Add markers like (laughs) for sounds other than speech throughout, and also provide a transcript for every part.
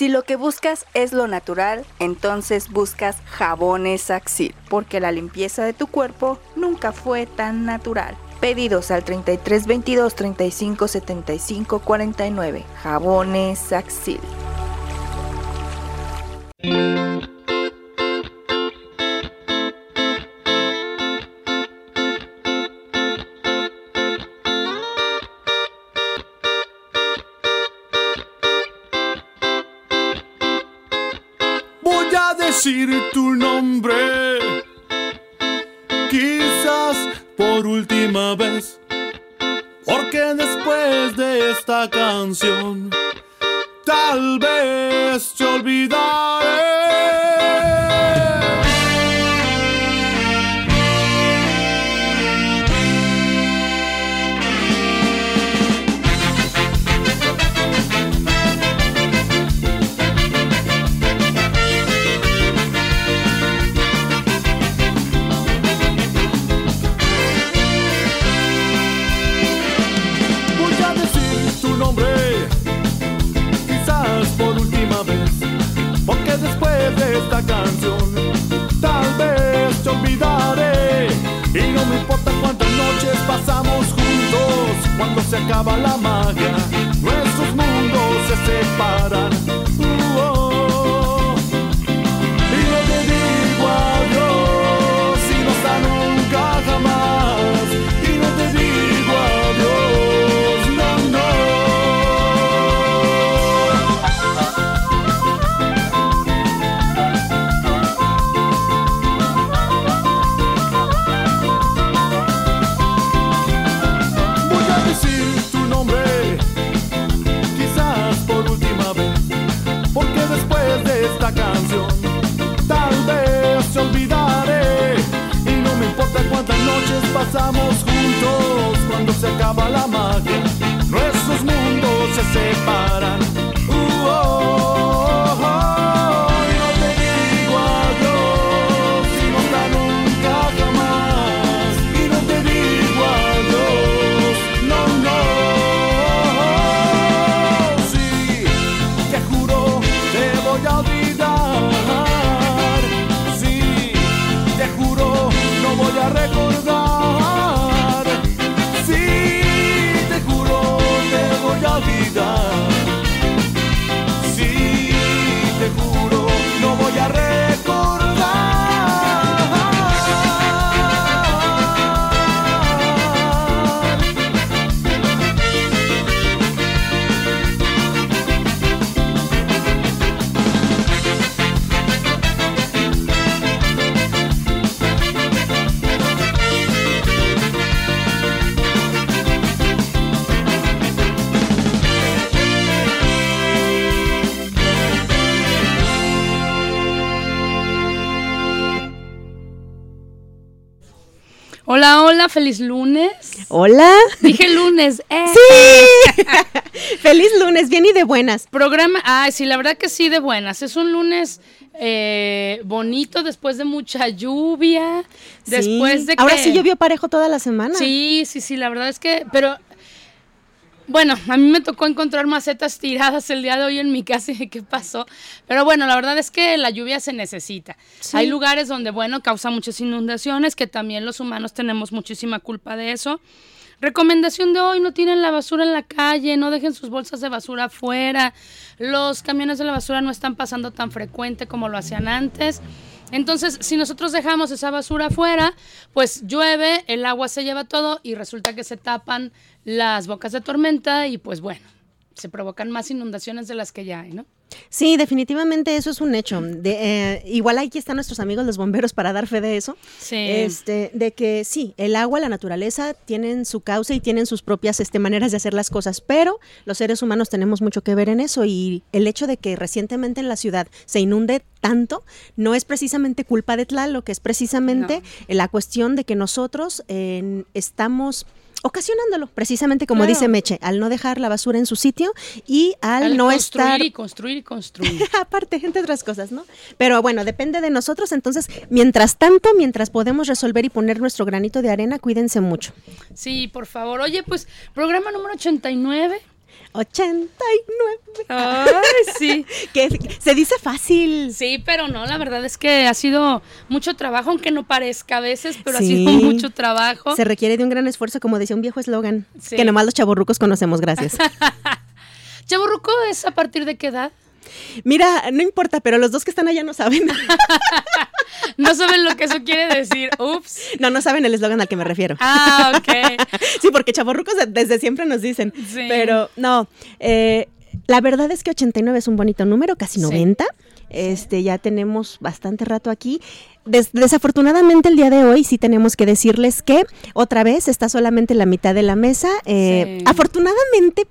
Si lo que buscas es lo natural, entonces buscas jabones Axil, porque la limpieza de tu cuerpo nunca fue tan natural. Pedidos al 33 22 35 75 49. Jabones Axil. Canción, acaba la magia, nuestros mundos se separan. Pasamos juntos cuando se acaba la magia. Nuestros mundos se separan. Feliz lunes. Hola. Dije lunes. (laughs) Eh. Sí. (laughs) feliz lunes, bien y de buenas. Programa, ay, sí, la verdad que sí, de buenas. Es un lunes eh, bonito después de mucha lluvia. Después de que... Ahora sí llovió parejo toda la semana. Sí, sí, sí, la verdad es que, pero bueno, a mí me tocó encontrar macetas tiradas el día de hoy en mi casa y qué pasó. Pero bueno, la verdad es que la lluvia se necesita. Hay lugares donde, bueno, causa muchas inundaciones, que también los humanos tenemos muchísima culpa de eso. Recomendación de hoy, no tiren la basura en la calle, no dejen sus bolsas de basura afuera. Los camiones de la basura no están pasando tan frecuente como lo hacían antes. Entonces, si nosotros dejamos esa basura afuera, pues llueve, el agua se lleva todo y resulta que se tapan las bocas de tormenta y pues bueno, se provocan más inundaciones de las que ya hay, ¿no? Sí, definitivamente eso es un hecho. De, eh, igual aquí están nuestros amigos los bomberos para dar fe de eso. Sí. Este, de que sí, el agua, la naturaleza tienen su causa y tienen sus propias este, maneras de hacer las cosas, pero los seres humanos tenemos mucho que ver en eso y el hecho de que recientemente en la ciudad se inunde tanto no es precisamente culpa de Tlaloc, que es precisamente la cuestión de que nosotros eh, estamos ocasionándolo, precisamente como Claro. dice Meche, al no dejar la basura en su sitio y al, Al no construir estar y construir y construir. (laughs) aparte, entre otras cosas, ¿no? Pero bueno, depende de nosotros, entonces, mientras tanto, mientras podemos resolver y poner nuestro granito de arena, cuídense mucho. Sí, por favor. Oye, pues, programa número 89. 89. Ay, sí. (laughs) Que se dice fácil. Sí, pero no, la verdad es que ha sido mucho trabajo, aunque no parezca a veces, pero ha sido mucho trabajo. Se requiere de un gran esfuerzo, como decía un viejo eslogan, Sí. que nomás los chavorrucos conocemos, gracias. (laughs) Chaburruco es a partir de qué edad? Mira, no importa, pero los dos que están allá no saben. (laughs) No saben lo que eso quiere decir. Ups. No, no saben el eslogan al que me refiero. Ah, ok. (laughs) Sí, porque chavorrucos de- desde siempre nos dicen. Sí. Pero no, eh, la verdad es que 89 es un bonito número, casi Sí. 90. Este, ya tenemos bastante rato aquí. Des- desafortunadamente el día de hoy sí tenemos que decirles que otra vez está solamente la mitad de la mesa. Eh, Sí. Afortunadamente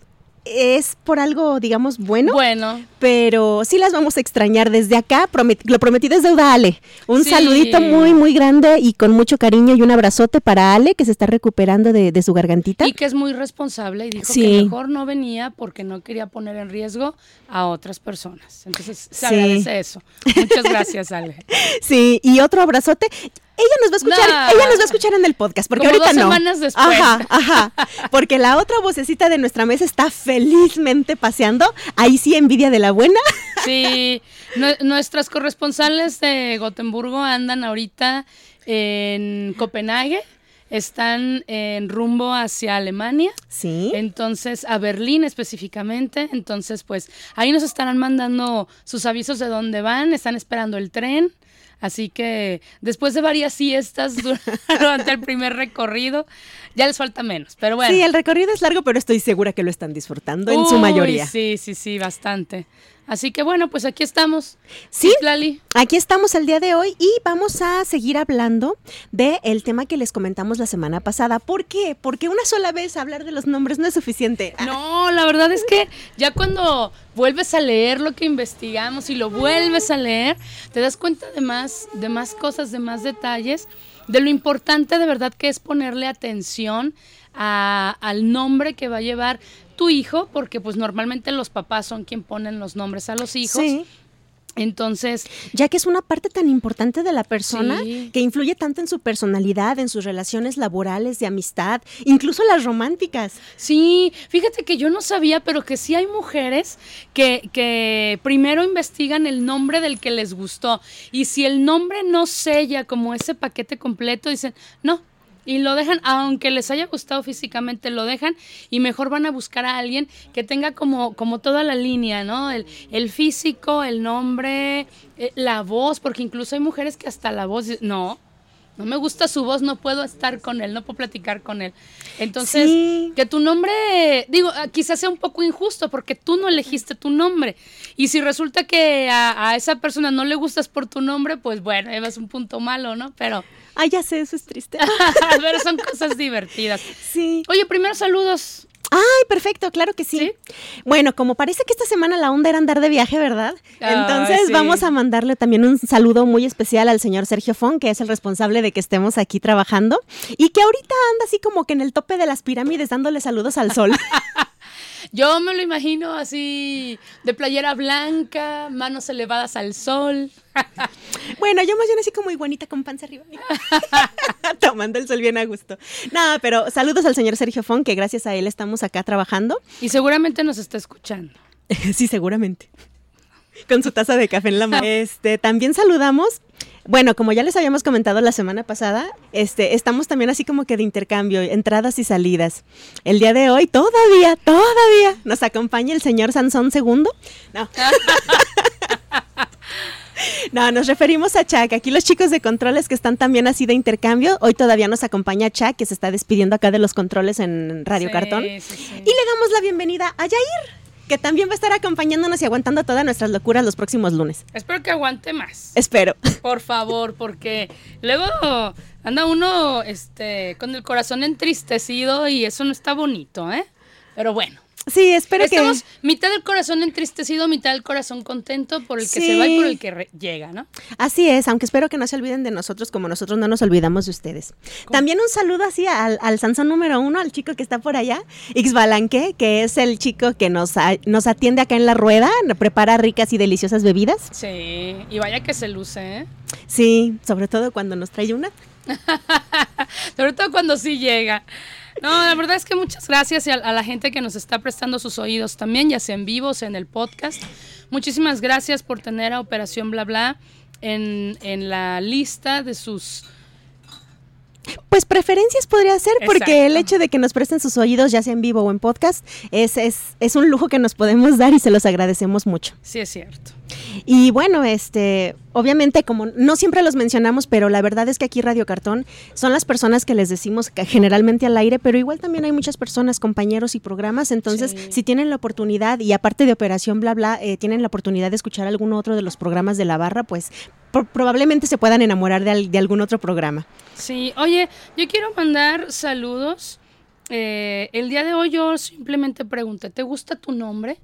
es por algo, digamos, bueno, Bueno, pero sí las vamos a extrañar desde acá. promet- lo prometí desde deuda, Ale. Un Sí. saludito muy, muy grande y con mucho cariño y un abrazote para Ale, que se está recuperando de, de su gargantita. y que es muy responsable y dijo Sí. que mejor no venía porque no quería poner en riesgo a otras personas. Entonces, se Sí. agradece eso. Muchas gracias, Ale. (laughs) Sí, y otro abrazote. Ella nos va a escuchar, No. ella nos va a escuchar en el podcast, porque Como ahorita dos no. semanas después. Ajá, ajá. Porque la otra vocecita de nuestra mesa está felizmente paseando. Ahí sí, envidia de la buena. Sí, nue- nuestras corresponsales de Gotemburgo andan ahorita en Copenhague, están en rumbo hacia Alemania. Sí. Entonces, a Berlín específicamente. Entonces, pues ahí nos estarán mandando sus avisos de dónde van, están esperando el tren. Así que después de varias siestas dur- (laughs) durante el primer recorrido, ya les falta menos. Pero bueno. Sí, el recorrido es largo, pero estoy segura que lo están disfrutando en su mayoría. Sí, sí, sí, bastante. Así que bueno, pues aquí estamos. Sí. Lali. Aquí estamos el día de hoy y vamos a seguir hablando del tema que les comentamos la semana pasada. ¿Por qué? Porque una sola vez hablar de los nombres no es suficiente. No, la verdad es que ya cuando vuelves a leer lo que investigamos y lo vuelves a leer, te das cuenta de más, de más cosas, de más detalles, de lo importante de verdad que es ponerle atención a- al nombre que va a llevar tu hijo, porque pues normalmente los papás son quien ponen los nombres a los hijos. Sí. Entonces, Ya que es una parte tan importante de la persona Sí. que influye tanto en su personalidad, en sus relaciones laborales, de amistad, incluso las románticas. Sí, fíjate que yo no sabía, pero que sí hay mujeres que, que primero investigan el nombre del que les gustó. Y si el nombre no sella como ese paquete completo, dicen, no. Y lo dejan, aunque les haya gustado físicamente, lo dejan y mejor van a buscar a alguien que tenga como, como toda la línea, ¿no? El, el físico, el nombre, eh, la voz, porque incluso hay mujeres que hasta la voz, no, no me gusta su voz, no puedo estar con él, no puedo platicar con él. Entonces, Sí. que tu nombre, digo, ah, quizás sea un poco injusto porque tú no elegiste tu nombre. Y si resulta que a, a esa persona no le gustas por tu nombre, pues bueno, llevas un punto malo, ¿no? Pero, Ay, ya sé, eso es triste. (laughs) (laughs) pero son cosas divertidas. sí. Oye, primero saludos. Ay, perfecto, claro que sí. Bueno, como parece que esta semana la onda era andar de viaje, ¿verdad? Entonces sí. vamos a mandarle también un saludo muy especial al señor Sergio Fon, que es el responsable de que estemos aquí trabajando y que ahorita anda así como que en el tope de las pirámides dándole saludos al sol. (laughs) Yo me lo imagino así, de playera blanca, manos elevadas al sol. (laughs) bueno, yo más bien así como iguanita con panza arriba. (laughs) Tomando el sol bien a gusto. Nada, pero saludos al señor Sergio Fon, que gracias a él estamos acá trabajando. Y seguramente nos está escuchando. (laughs) sí, seguramente. Con su taza de café en la mano. Este, también saludamos. Bueno, como ya les habíamos comentado la semana pasada, este, estamos también así como que de intercambio, entradas y salidas. El día de hoy, todavía, todavía, nos acompaña el señor Sansón II. No. (laughs) No, nos referimos a Chuck. Aquí los chicos de controles que están también así de intercambio. Hoy todavía nos acompaña Chuck, que se está despidiendo acá de los controles en Radio Sí, Cartón. sí, sí. Y le damos la bienvenida a Yair. Que también va a estar acompañándonos y aguantando todas nuestras locuras los próximos lunes. Espero que aguante más. Espero. (laughs) Por favor, porque luego anda uno este, con el corazón entristecido y eso no está bonito, ¿eh? Pero bueno. Sí, espero Estamos mitad del corazón entristecido, mitad del corazón contento por el que se va y por el que llega, ¿no? Así es, aunque espero que no se olviden de nosotros como nosotros no nos olvidamos de ustedes. También un saludo así al, al Sansón número uno, al chico que está por allá, Ixbalanque, que es el chico que nos, a- nos atiende acá en la rueda, prepara ricas y deliciosas bebidas. Sí, y vaya que se luce, ¿eh? Sí, sobre todo cuando nos trae una. (laughs) Sobre todo cuando sí llega. (laughs) No, la verdad es que muchas gracias a, a la gente que nos está prestando sus oídos también, ya sea en vivo, sea en el podcast. Muchísimas gracias por tener a Operación Bla Bla en, en la lista de sus... Pues preferencias podría ser, porque el hecho de que nos presten sus oídos, ya sea en vivo o en podcast, es, es, es un lujo que nos podemos dar y se los agradecemos mucho. Sí, es cierto. Y bueno, este, obviamente, como no siempre los mencionamos, pero la verdad es que aquí Radio Cartón son las personas que les decimos que generalmente al aire, pero igual también hay muchas personas, compañeros y programas. Entonces, Sí. si tienen la oportunidad, y aparte de Operación Bla Bla, eh, tienen la oportunidad de escuchar algún otro de los programas de la barra, pues pro- probablemente se puedan enamorar de, al- de algún otro programa. Sí, oye, yo quiero mandar saludos. Eh, el día de hoy yo simplemente pregunté, ¿te gusta tu nombre?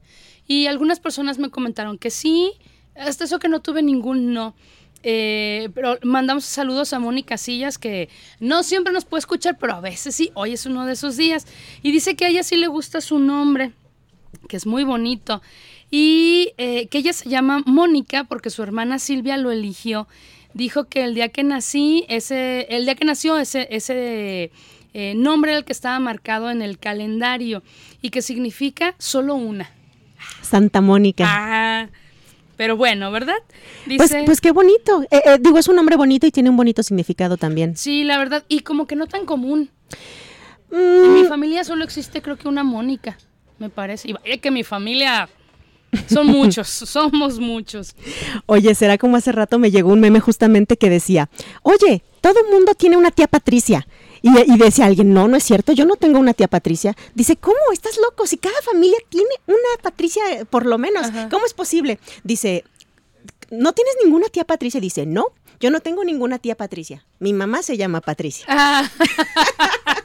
Y algunas personas me comentaron que sí, hasta eso que no tuve ningún no. Eh, pero mandamos saludos a Mónica Sillas, que no siempre nos puede escuchar, pero a veces sí, hoy es uno de esos días. Y dice que a ella sí le gusta su nombre, que es muy bonito. Y eh, que ella se llama Mónica porque su hermana Silvia lo eligió. Dijo que el día que nací, ese, el día que nació, ese, ese eh, nombre era el que estaba marcado en el calendario y que significa solo una. Santa Mónica. Ah, pero bueno, ¿verdad? pues, Dice, pues qué bonito. Eh, eh, digo, es un nombre bonito y tiene un bonito significado también. sí, la verdad, y como que no tan común. En mi Mm, familia solo existe creo que una Mónica, me parece. Y vaya que mi familia son muchos, (laughs) somos muchos. Oye, será como hace rato me llegó un meme justamente que decía, oye, todo el mundo tiene una tía Patricia. Y, y decía alguien, no, no es cierto, yo no tengo una tía Patricia. Dice, ¿cómo? ¿Estás loco? Si cada familia tiene una Patricia, eh, por lo menos, Ajá. ¿cómo es posible? Dice, ¿no tienes ninguna tía Patricia? Dice, no, yo no tengo ninguna tía Patricia. Mi mamá se llama Patricia. Ah, (laughs)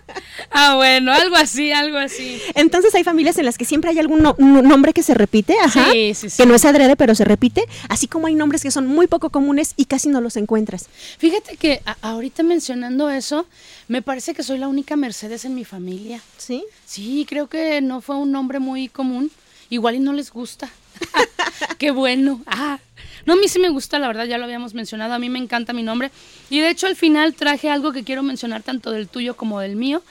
Ah, bueno, algo así, algo así. Entonces hay familias en las que siempre hay algún no- un nombre que se repite, ajá, Sí, sí, sí. que no es adrede, pero se repite, así como hay nombres que son muy poco comunes y casi no los encuentras. Fíjate que ahorita mencionando eso, me parece que soy la única Mercedes en mi familia. ¿Sí? Sí, creo que no fue un nombre muy común. Igual y no les gusta. (laughs) Qué bueno. Ah, no, a mí sí me gusta, la verdad, ya lo habíamos mencionado. A mí me encanta mi nombre. Y de hecho, al final traje algo que quiero mencionar tanto del tuyo como del mío,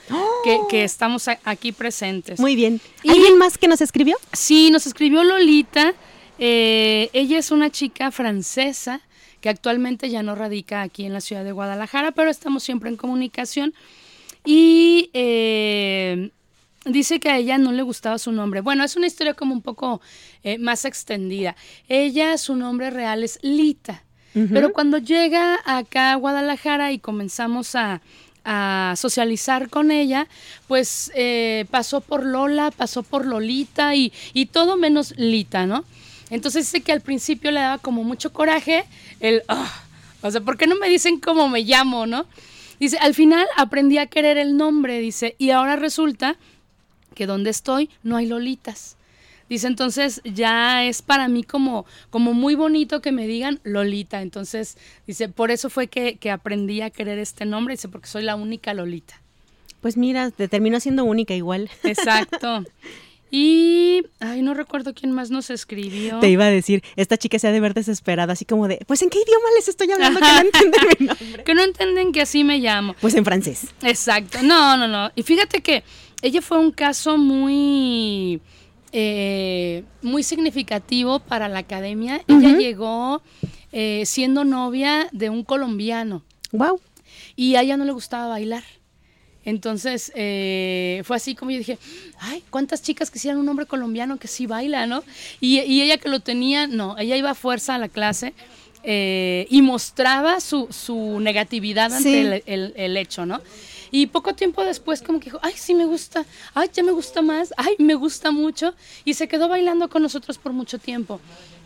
que, que estamos aquí presentes. Muy bien. Y- ¿Alguien más que nos escribió? Sí, nos escribió Lolita. eh, ella es una chica francesa que actualmente ya no radica aquí en la ciudad de Guadalajara, pero estamos siempre en comunicación. Y eh, dice que a ella no le gustaba su nombre. Bueno, es una historia como un poco eh, más extendida. Ella, su nombre real es Lita. Pero cuando llega acá a Guadalajara y comenzamos a, a socializar con ella, pues eh, pasó por Lola, pasó por Lolita y, y todo menos Lita, ¿no? Entonces dice que al principio le daba como mucho coraje el, "Ah", o sea, ¿por qué no me dicen cómo me llamo, no? Dice, al final aprendí a querer el nombre, dice, y ahora resulta que donde estoy no hay Lolitas. Dice, entonces ya es para mí como, como muy bonito que me digan Lolita. Entonces, dice, por eso fue que, que aprendí a querer este nombre, dice, porque soy la única Lolita. Pues mira, te terminó siendo única igual. Exacto. Y, ay, no recuerdo quién más nos escribió. Te iba a decir, esta chica se ha de ver desesperada, así como de, pues ¿en qué idioma les estoy hablando que no entienden mi nombre? (laughs) Que no entienden que así me llamo. Pues en francés. Exacto, no, no, no. Y fíjate que ella fue un caso muy, eh, muy significativo para la academia. Ella llegó eh, siendo novia de un colombiano Wow. y a ella no le gustaba bailar. Entonces eh, fue así como yo dije, ay, ¿cuántas chicas quisieran un hombre colombiano que sí baila, no? Y, y ella que lo tenía, no, ella iba a fuerza a la clase eh, y mostraba su, su negatividad ante Sí. el, el- el hecho, ¿no? Y poco tiempo después como que dijo, ay, sí me gusta, ay, ya me gusta más, ay, me gusta mucho. Y se quedó bailando con nosotros por mucho tiempo.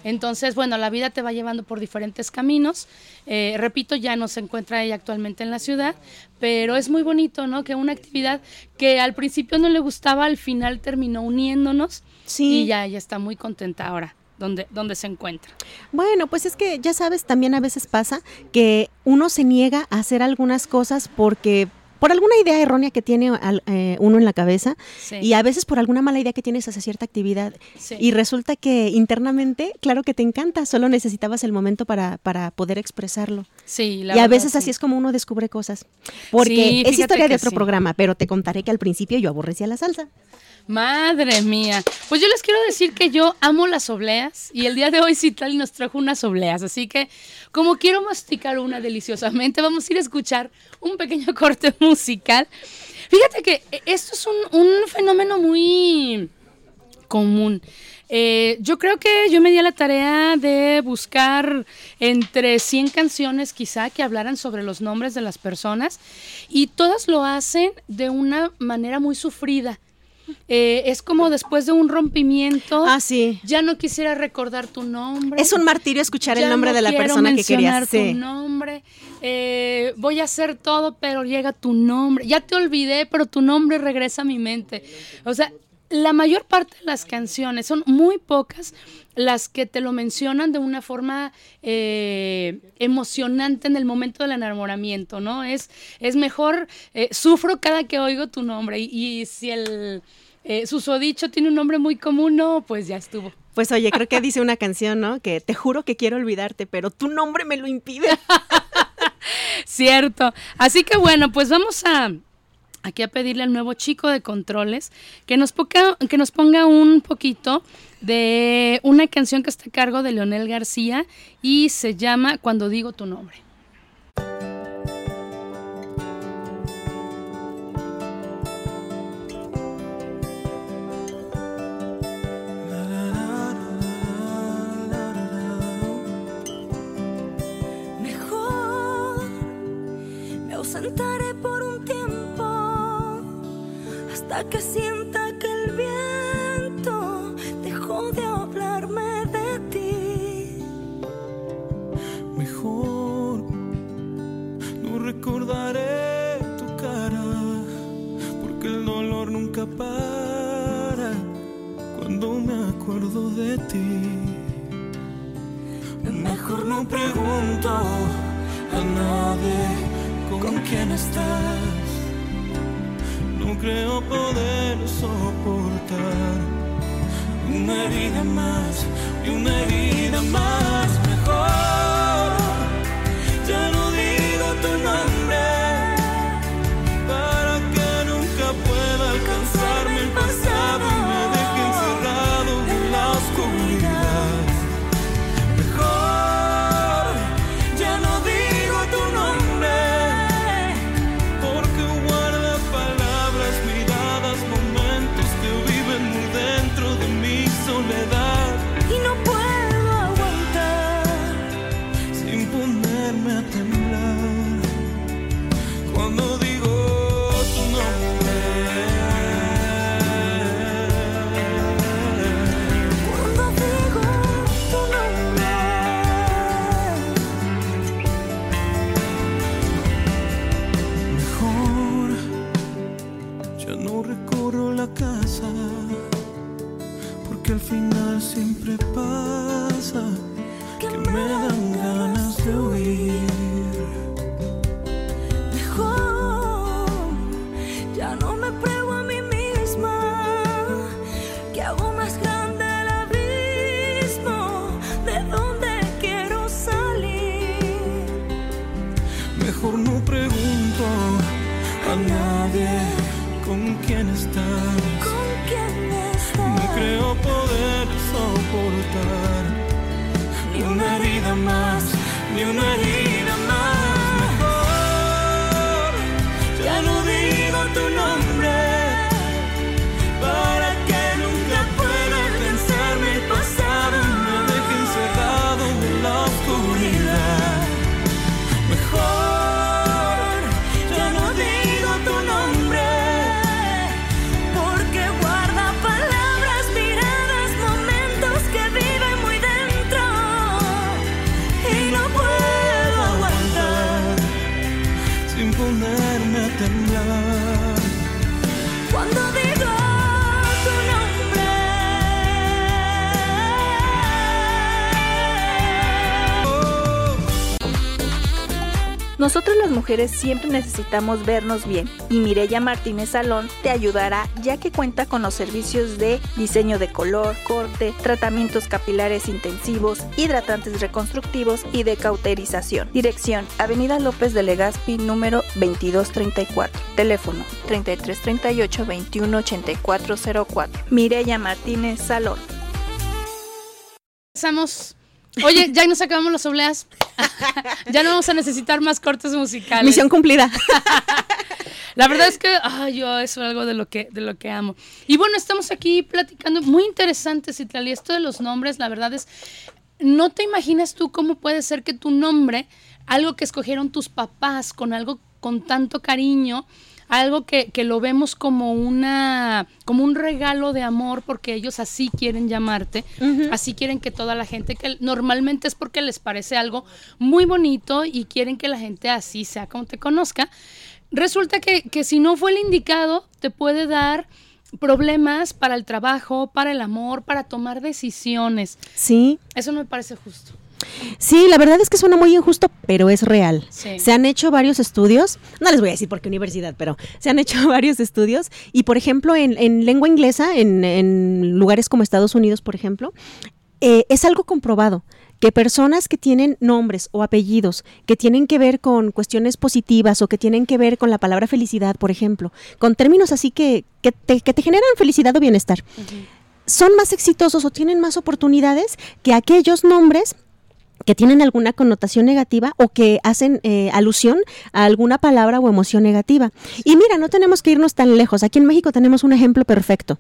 Entonces, bueno, la vida te va llevando por diferentes caminos. Eh, repito, ya no se encuentra ella actualmente en la ciudad, pero es muy bonito, ¿no? Que una actividad que al principio no le gustaba, al final terminó uniéndonos Sí. y ya ella está muy contenta ahora donde, donde se encuentra. Bueno, pues es que ya sabes, también a veces pasa que uno se niega a hacer algunas cosas porque por alguna idea errónea que tiene al- eh, uno en la cabeza Sí. y a veces por alguna mala idea que tienes hacia cierta actividad Sí. y resulta que internamente, claro que te encanta, solo necesitabas el momento para, para poder expresarlo. Sí, la y a verdad, veces sí. así es como uno descubre cosas. Porque Sí, es historia de otro programa, pero te contaré que al principio yo aborrecía la salsa. Madre mía. Pues yo les quiero decir que yo amo las obleas y el día de hoy Citlali nos trajo unas obleas. Así que, como quiero masticar una deliciosamente, vamos a ir a escuchar un pequeño (laughs) corte musical. Fíjate que eh, esto es un, un fenómeno muy común. Eh, yo creo que yo me di a la tarea de buscar entre 100 canciones quizá que hablaran sobre los nombres de las personas y todas lo hacen de una manera muy sufrida. Eh, es como después de un rompimiento, Ah, sí. ya no quisiera recordar tu nombre. Es un martirio escuchar el nombre no de la persona que querías. Sí. tu nombre. eh, voy a hacer todo, pero llega tu nombre. Ya te olvidé, pero tu nombre regresa a mi mente. O sea, la mayor parte de las canciones son muy pocas las que te lo mencionan de una forma eh, emocionante en el momento del enamoramiento, ¿no? Es, es mejor, eh, sufro cada que oigo tu nombre y, y si el eh, susodicho tiene un nombre muy común, no, pues ya estuvo. Pues oye, creo que dice una canción, ¿no? Que te juro que quiero olvidarte, pero tu nombre me lo impide. (laughs) Cierto. Así que bueno, pues vamos a aquí a pedirle al nuevo chico de controles que nos, que nos ponga un poquito de una canción que está a cargo de Leonel García y se llama Cuando digo tu nombre. Mejor me ausentaré por un hasta que sienta que el viento dejó de hablarme de ti. Mejor no recordaré tu cara, porque el dolor nunca para cuando me acuerdo de ti. Mejor no pregunto a nadie con quién estás. Creo poder soportar una herida más y una herida más. Mejor mujeres siempre necesitamos vernos bien y Mireya Martínez Salón te ayudará ya que cuenta con los servicios de diseño de color, corte, tratamientos capilares intensivos, hidratantes reconstructivos y de cauterización. Dirección: Avenida López de Legazpi número 2234. Teléfono 3338 218404. Mireya Martínez Salón. Empezamos. Oye, ya nos acabamos las obleas. (laughs) ya no vamos a necesitar más cortes musicales. Misión cumplida. (laughs) La verdad es que ay, yo eso es algo de lo que de lo que amo. Y bueno, estamos aquí platicando muy interesante, Citlali, esto de los nombres, la verdad es no te imaginas tú cómo puede ser que tu nombre, algo que escogieron tus papás con algo con tanto cariño, algo que, que lo vemos como una como un regalo de amor porque ellos así quieren llamarte, así quieren que toda la gente que normalmente es porque les parece algo muy bonito y quieren que la gente así sea como te conozca. Resulta que, que si no fue el indicado, te puede dar problemas para el trabajo, para el amor, para tomar decisiones. Sí. Eso no me parece justo. Sí, la verdad es que suena muy injusto, pero es real. Sí. Se han hecho varios estudios, no les voy a decir por qué universidad, pero se han hecho (laughs) varios estudios y, por ejemplo, en, en lengua inglesa, en, en lugares como Estados Unidos, por ejemplo, eh, es algo comprobado que personas que tienen nombres o apellidos que tienen que ver con cuestiones positivas o que tienen que ver con la palabra felicidad, por ejemplo, con términos así que, que, te, que te generan felicidad o bienestar, son más exitosos o tienen más oportunidades que aquellos nombres que tienen alguna connotación negativa o que hacen eh, alusión a alguna palabra o emoción negativa. Y mira, no tenemos que irnos tan lejos. Aquí en México tenemos un ejemplo perfecto.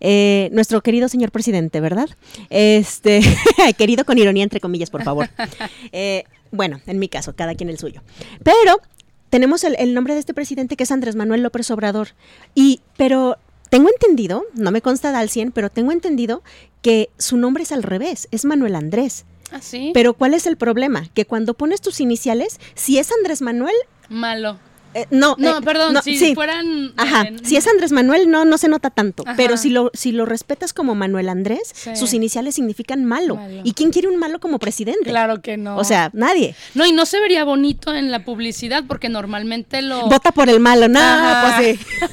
Eh, nuestro querido señor presidente, ¿verdad? Este, (laughs) querido con ironía entre comillas, por favor. Eh, bueno, en mi caso, cada quien el suyo. Pero tenemos el, nombre de este presidente que es Andrés Manuel López Obrador. Y, pero tengo entendido, no me consta al 100, pero tengo entendido que su nombre es al revés, es Manuel Andrés. ¿Ah, sí? Pero ¿cuál es el problema? Que cuando pones tus iniciales, si es Andrés Manuel, Malo. Eh, no, No, eh, perdón, no, si sí. fueran... Ajá, si es Andrés Manuel no no se nota tanto, Ajá. pero si lo si lo respetas como Manuel Andrés, Sí. sus iniciales significan malo. Malo. ¿Y quién quiere un malo como presidente? Claro que no. O sea, nadie. No, y no se vería bonito en la publicidad porque normalmente lo... Vota por el malo, no, Ajá. pues sí. (laughs)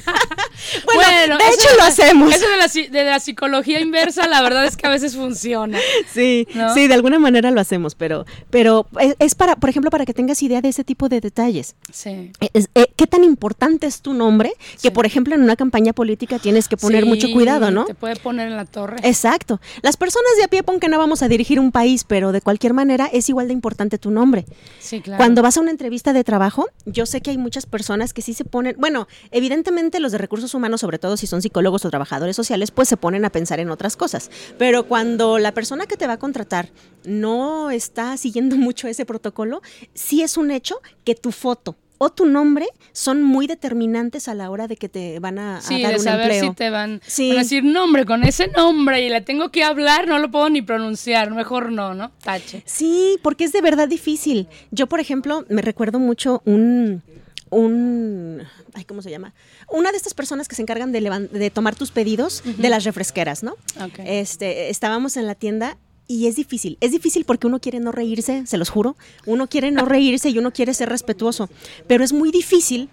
bueno, de hecho de lo hacemos. Eso de la, de la psicología inversa, la verdad es que a veces funciona. Sí, ¿No? sí, de alguna manera lo hacemos, pero, pero es, es para, por ejemplo, para que tengas idea de ese tipo de detalles. Sí. Es- eh, ¿Qué tan importante es tu nombre? Que, Sí. por ejemplo, en una campaña política tienes que poner Sí, mucho cuidado, ¿no? Te puede poner en la torre. Exacto. Las personas de a pie, pon que no vamos a dirigir un país, pero de cualquier manera es igual de importante tu nombre. Sí, claro. Cuando vas a una entrevista de trabajo, yo sé que hay muchas personas que sí se ponen, bueno, evidentemente los de recursos humanos, sobre todo si son psicólogos o trabajadores sociales, pues se ponen a pensar en otras cosas. Pero cuando la persona que te va a contratar no está siguiendo (laughs) mucho ese protocolo, sí es un hecho que tu foto o tu nombre son muy determinantes a la hora de que te van a, a Sí, dar de un saber empleo. si te van, Sí. van a decir nombre con ese nombre y le tengo que hablar, no lo puedo ni pronunciar, mejor no, ¿no? Tache. Sí, porque es de verdad difícil. Yo, por ejemplo, me recuerdo mucho un un ay, ¿cómo se llama? Una de estas personas que se encargan de, de tomar tus pedidos de las refresqueras, ¿no? Este, estábamos en la tienda y es difícil. Es difícil porque uno quiere no reírse, se los juro. Uno quiere no reírse y uno quiere ser respetuoso. Pero es muy difícil.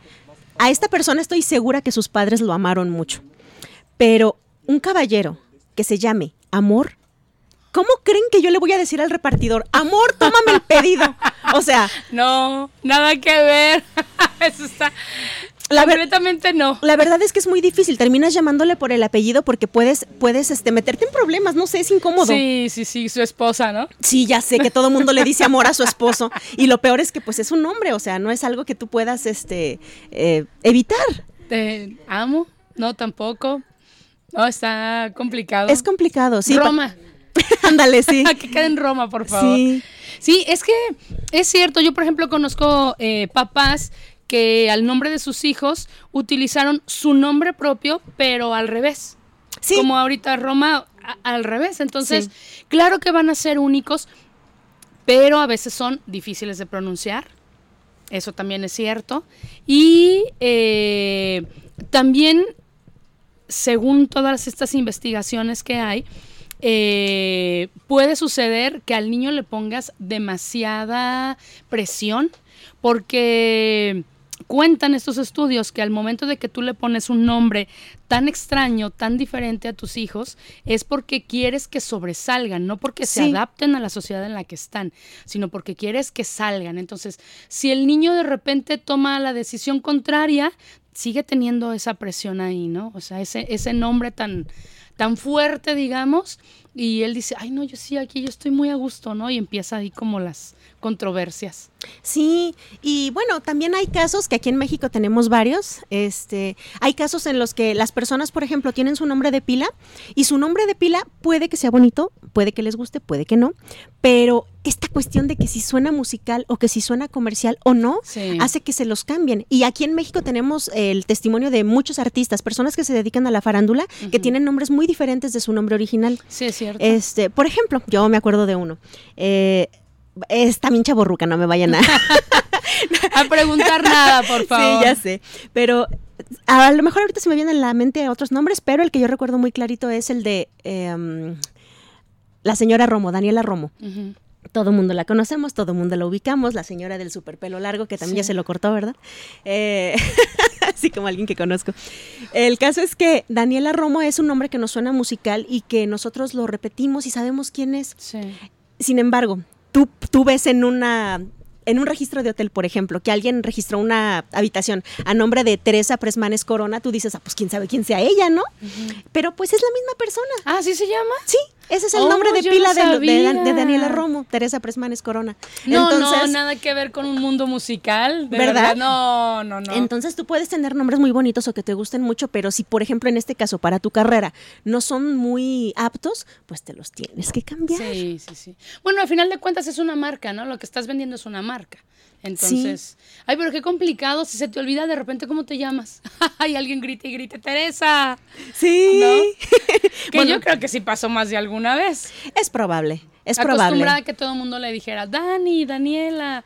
A esta persona estoy segura que sus padres lo amaron mucho. Pero un caballero que se llame Amor, ¿cómo creen que yo le voy a decir al repartidor, Amor, tómame el pedido? O sea, (laughs) No, nada que ver. (laughs) Eso está. La completamente no. la verdad es que es muy difícil. Terminas llamándole por el apellido porque puedes, puedes este, meterte en problemas. No sé, es incómodo. Sí, sí, sí, su esposa, ¿no? Sí, ya sé que todo el mundo le dice amor a su esposo. Y lo peor es que pues es un hombre, o sea, no es algo que tú puedas este, eh, evitar. Te amo, no, tampoco. No, está complicado. Es complicado, sí. Roma. (laughs) Ándale, sí. (laughs) que quede en Roma, por favor. Sí. Sí, es que es cierto. Yo, por ejemplo, conozco eh, papás que al nombre de sus hijos utilizaron su nombre propio, pero al revés. Sí. Como ahorita Roma a- al revés. Entonces, claro que van a ser únicos, pero a veces son difíciles de pronunciar. Eso también es cierto. Y eh, también, según todas estas investigaciones que hay, eh, puede suceder que al niño le pongas demasiada presión porque cuentan estos estudios que al momento de que tú le pones un nombre tan extraño, tan diferente a tus hijos, es porque quieres que sobresalgan, no porque se adapten a la sociedad en la que están, sino porque quieres que salgan. Entonces, si el niño de repente toma la decisión contraria, sigue teniendo esa presión ahí, ¿no? O sea, ese, ese nombre tan, tan fuerte, digamos, y él dice, ay, no, yo sí, aquí yo estoy muy a gusto, ¿no? Y empieza ahí como las controversias. Sí, y bueno, también hay casos que aquí en México tenemos varios. Este, hay casos en los que las personas, por ejemplo, tienen su nombre de pila y su nombre de pila puede que sea bonito, puede que les guste, puede que no, pero esta cuestión de que si suena musical o que si suena comercial o no, Sí. hace que se los cambien. Y aquí en México tenemos el testimonio de muchos artistas, personas que se dedican a la farándula, que tienen nombres muy diferentes de su nombre original. Sí, es cierto. Este, por ejemplo, yo me acuerdo de uno. Eh, es también chaborruca, no me vayan a. (laughs) A preguntar nada, por favor. Sí, ya sé. Pero a lo mejor ahorita se me vienen a la mente otros nombres, pero el que yo recuerdo muy clarito es el de em, la señora Romo, Daniela Romo. Todo el mundo la conocemos, todo el mundo la ubicamos, la señora del super pelo largo, que también ya se lo cortó, ¿verdad? Eh, (laughs) así como alguien que conozco. El caso es que Daniela Romo es un nombre que nos suena musical y que nosotros lo repetimos y sabemos quién es. Sí. Sin embargo, tú, tú ves en una en un registro de hotel, por ejemplo, que alguien registró una habitación a nombre de Teresa Presmanes Corona, tú dices, ah, pues quién sabe quién sea ella, ¿no? Pero pues es la misma persona. Ah, ¿sí se llama? Sí, ese es el Oh, nombre de yo pila no de, de de. Daniela Romo, Teresa Presmanes Corona. No, no, entonces, nada que ver con un mundo musical. de ¿Verdad? No, no, no. Entonces tú puedes tener nombres muy bonitos o que te gusten mucho, pero si, por ejemplo, en este caso, para tu carrera, no son muy aptos, pues te los tienes que cambiar. Sí, sí, sí. Bueno, al final de cuentas es una marca, ¿no? Lo que estás vendiendo es una marca. Entonces, ay, pero qué complicado si se te olvida de repente cómo te llamas. (laughs) Ay, alguien grita y grita, Teresa. Sí. ¿No? (laughs) Que Bueno. yo creo que sí pasó más de alguna vez. Es probable, es Acostumbrada probable. a que todo el mundo le dijera, Dani, Daniela.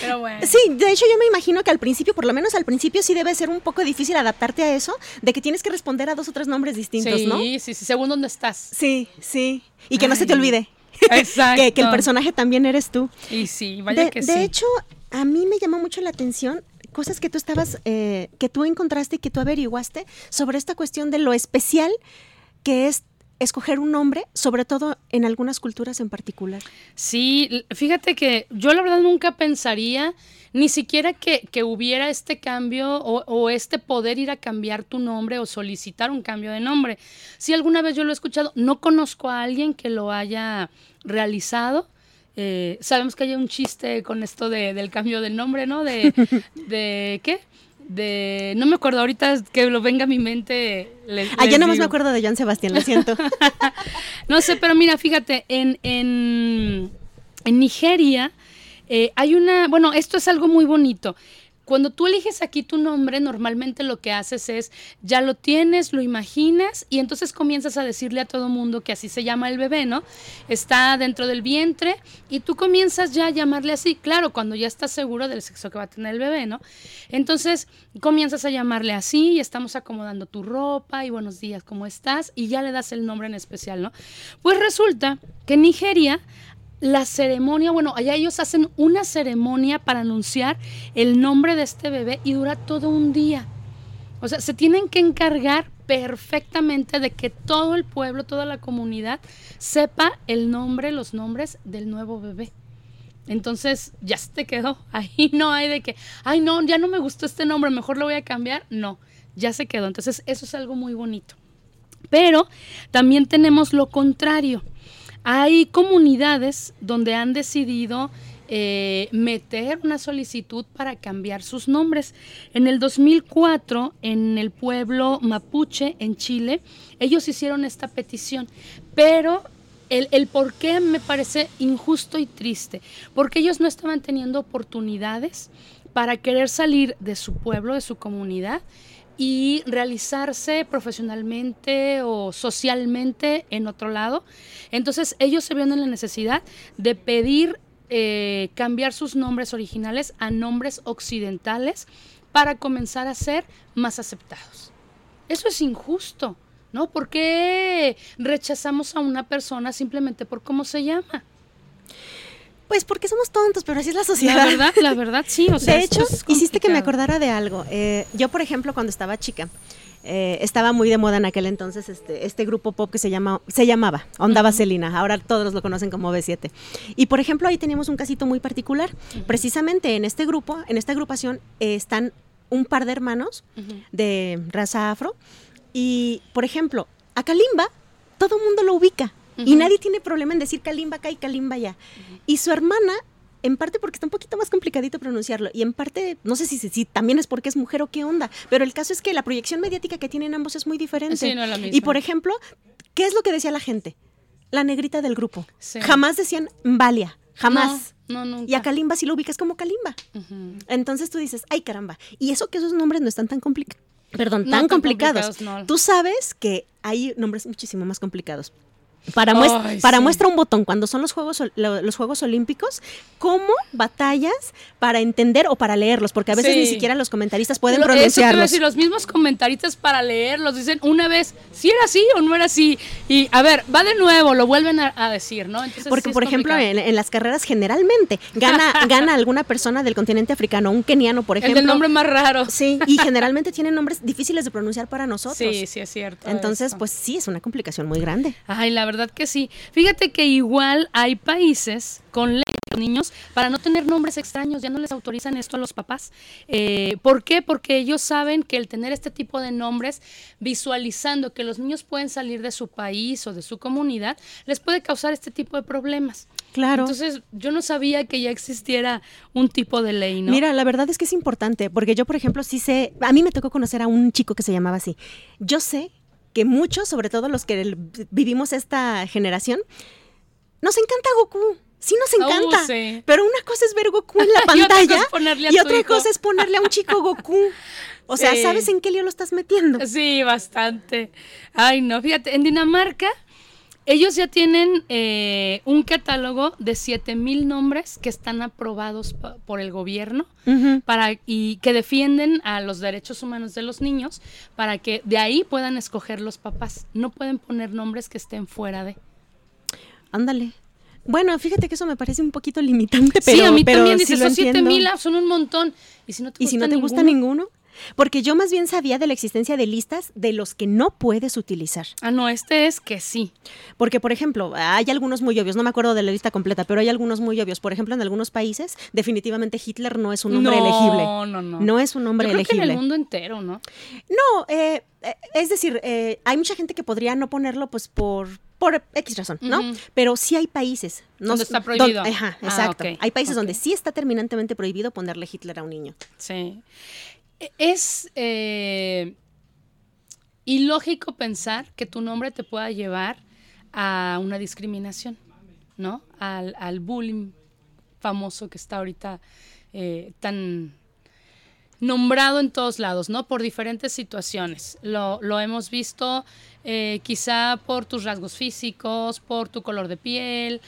Pero bueno. Sí, de hecho yo me imagino que al principio, por lo menos al principio sí debe ser un poco difícil adaptarte a eso, de que tienes que responder a dos o tres nombres distintos, sí, ¿no? sí, sí, según dónde estás. Sí, sí. Y que no se te olvide. Exacto. (laughs) que, que el personaje también eres tú. Y sí, vaya de, que de sí. hecho, a mí me llamó mucho la atención cosas que tú estabas, eh, que tú encontraste y que tú averiguaste sobre esta cuestión de lo especial que es escoger un nombre, sobre todo en algunas culturas en particular. Sí, fíjate que yo la verdad nunca pensaría ni siquiera que, que hubiera este cambio o, o este poder ir a cambiar tu nombre o solicitar un cambio de nombre. Si alguna vez yo lo he escuchado, no conozco a alguien que lo haya realizado. Eh, sabemos que hay un chiste con esto de- del cambio del nombre, ¿no? De, (laughs) de ¿qué? De, no me acuerdo ahorita que lo venga a mi mente. les- Ah, ya les nomás me acuerdo de Joan Sebastián, lo siento. (laughs) No sé, pero mira, fíjate, en, en, en Nigeria eh, hay una, bueno, esto es algo muy bonito. Cuando tú eliges aquí tu nombre, normalmente lo que haces es, ya lo tienes, lo imaginas y entonces comienzas a decirle a todo mundo que así se llama el bebé, ¿no? Está dentro del vientre y tú comienzas ya a llamarle así, claro, cuando ya estás seguro del sexo que va a tener el bebé, ¿no? Entonces comienzas a llamarle así y estamos acomodando tu ropa y buenos días, ¿cómo estás? Y ya le das el nombre en especial, ¿no? Pues resulta que en Nigeria la ceremonia, bueno, allá ellos hacen una ceremonia para anunciar el nombre de este bebé y dura todo un día. O sea, se tienen que encargar perfectamente de que todo el pueblo, toda la comunidad sepa el nombre, los nombres del nuevo bebé. Entonces, ya se te quedó. (laughs) Ahí no hay de que, ay, no, ya no me gustó este nombre, mejor lo voy a cambiar. No, ya se quedó. Entonces, eso es algo muy bonito. Pero también tenemos lo contrario. Hay comunidades donde han decidido eh, meter una solicitud para cambiar sus nombres. En el 2004, en el pueblo mapuche, en Chile, ellos hicieron esta petición, pero el, el por qué me parece injusto y triste, porque ellos no estaban teniendo oportunidades para querer salir de su pueblo, de su comunidad, y realizarse profesionalmente o socialmente en otro lado. Entonces ellos se vieron en la necesidad de pedir eh, cambiar sus nombres originales a nombres occidentales para comenzar a ser más aceptados. Eso es injusto. ¿no? ¿Por qué rechazamos a una persona simplemente por cómo se llama? Pues porque somos tontos, pero así es la sociedad. La verdad, la (laughs) verdad, sí. O sea, de hecho, es hiciste que me acordara de algo. Eh, yo, por ejemplo, cuando estaba chica, eh, estaba muy de moda en aquel entonces este, este grupo pop que se, llama, se llamaba Onda Vaselina. Ahora todos lo conocen como B7. Y, por ejemplo, ahí teníamos un casito muy particular. Precisamente en este grupo, en esta agrupación, eh, están un par de hermanos de raza afro. Y, por ejemplo, a Kalimba, todo el mundo lo ubica. Y nadie tiene problema en decir Kalimba acá y Kalimba allá. Y su hermana, en parte porque está un poquito más complicadito pronunciarlo, y en parte, no sé si, si, si también es porque es mujer o qué onda, pero el caso es que la proyección mediática que tienen ambos es muy diferente. Sí, no es la misma. Y, por ejemplo, ¿qué es lo que decía la gente? La negrita del grupo. Sí. Jamás decían Valia, jamás. No, no, nunca. Y a Kalimba sí lo ubicas como Kalimba. Entonces tú dices, ay caramba. Y eso que esos nombres no están tan complicados. Perdón, No tan, tan complicados. complicados, no. Tú sabes que hay nombres muchísimo más complicados. Para, Ay, muestra, para sí. muestra un botón, cuando son los Juegos, los Juegos Olímpicos, ¿cómo batallas para entender o para leerlos? Porque a veces Sí. ni siquiera los comentaristas pueden Lo- Eso pronunciarlos. decir, los mismos comentaristas para leerlos dicen una vez si era así o no era así. Y a ver, va de nuevo, lo vuelven a, a decir, ¿no? Entonces, Porque, por ejemplo, en, en las carreras generalmente gana, (laughs) gana alguna persona del continente africano, un keniano, por el ejemplo. del nombre más raro. Sí, y generalmente tienen nombres difíciles de pronunciar para (laughs) nosotros. Sí, sí es cierto. Entonces, eso. pues sí, es una complicación muy grande. Ay, la verdad que sí. Fíjate que igual hay países con de los niños para no tener nombres extraños, ya no les autorizan esto a los papás. Eh, ¿Por qué? Porque ellos saben que el tener este tipo de nombres, visualizando que los niños pueden salir de su país o de su comunidad, les puede causar este tipo de problemas. Claro. Entonces, yo no sabía que ya existiera un tipo de ley, ¿no? Mira, la verdad es que es importante, porque yo, por ejemplo, sí sé, a mí me tocó conocer a un chico que se llamaba así. Yo sé que muchos, sobre todo los que vivimos esta generación, nos encanta Goku. Sí nos Uh, encanta. sí. Pero una cosa es ver Goku en la pantalla (laughs) y otra hijo. cosa es ponerle a un chico Goku. (laughs) O sea, Sí. ¿sabes en qué lío lo estás metiendo? Sí, bastante. Ay, no, fíjate, en Dinamarca ellos ya tienen eh, un catálogo de 7000 nombres que están aprobados por el gobierno para y que defienden a los derechos humanos de los niños para que de ahí puedan escoger los papás. No pueden poner nombres que estén fuera de. Ándale. Bueno, fíjate que eso me parece un poquito limitante, pero sí, a mí pero también dices, lo son entiendo. 7000 ah, son un montón. Y si no te ¿Y gusta si no te gusta ninguno? Porque yo más bien sabía de la existencia de listas de los que no puedes utilizar. Ah, no, este es que sí. Porque, por ejemplo, hay algunos muy obvios, no me acuerdo de la lista completa, pero hay algunos muy obvios. Por ejemplo, en algunos países, definitivamente Hitler no es un nombre no, elegible. No, no, No es un Yo creo que elegible. en el mundo entero, ¿no? No, eh, eh, es decir, eh, hay mucha gente que podría no ponerlo pues por, por X razón, ¿no? Pero sí hay países. No, Donde está don- prohibido. ajá, Ah, exacto. Hay países donde sí está terminantemente prohibido ponerle Hitler a un niño. Sí. Es eh, ilógico pensar que tu nombre te pueda llevar a una discriminación, ¿no? Al, al bullying famoso que está ahorita eh, tan nombrado en todos lados, ¿no? Por diferentes situaciones. Lo, lo hemos visto eh, quizá por tus rasgos físicos, por tu color de piel,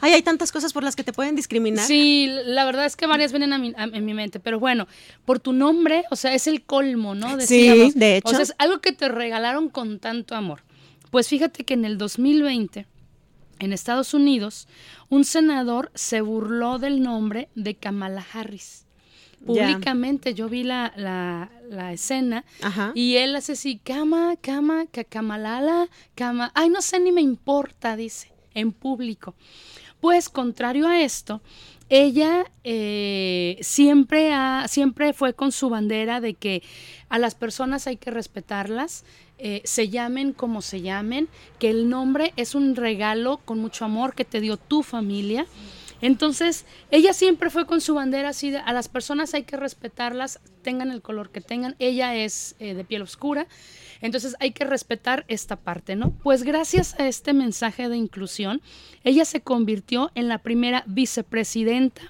Ay, hay tantas cosas por las que te pueden discriminar. Sí, la verdad es que varias vienen a mi, a- en mi mente, pero bueno, por tu nombre, o sea, es el colmo, ¿no? Sí, de hecho. O sea, es algo que te regalaron con tanto amor. Pues fíjate que en el 2020, en Estados Unidos, un senador se burló del nombre de Kamala Harris. Públicamente yo vi la, la, la escena Ajá. y él hace así, cama, cama, ca- camalala, cama. Ay, no sé, ni me importa, dice, en público. Pues, contrario a esto, ella eh, siempre, ha, siempre fue con su bandera de que a las personas hay que respetarlas, eh, se llamen como se llamen, que el nombre es un regalo con mucho amor que te dio tu familia. Entonces, ella siempre fue con su bandera así, de, a las personas hay que respetarlas, tengan el color que tengan. Ella es eh, de piel oscura, entonces hay que respetar esta parte, ¿no? Pues gracias a este mensaje de inclusión, ella se convirtió en la primera vicepresidenta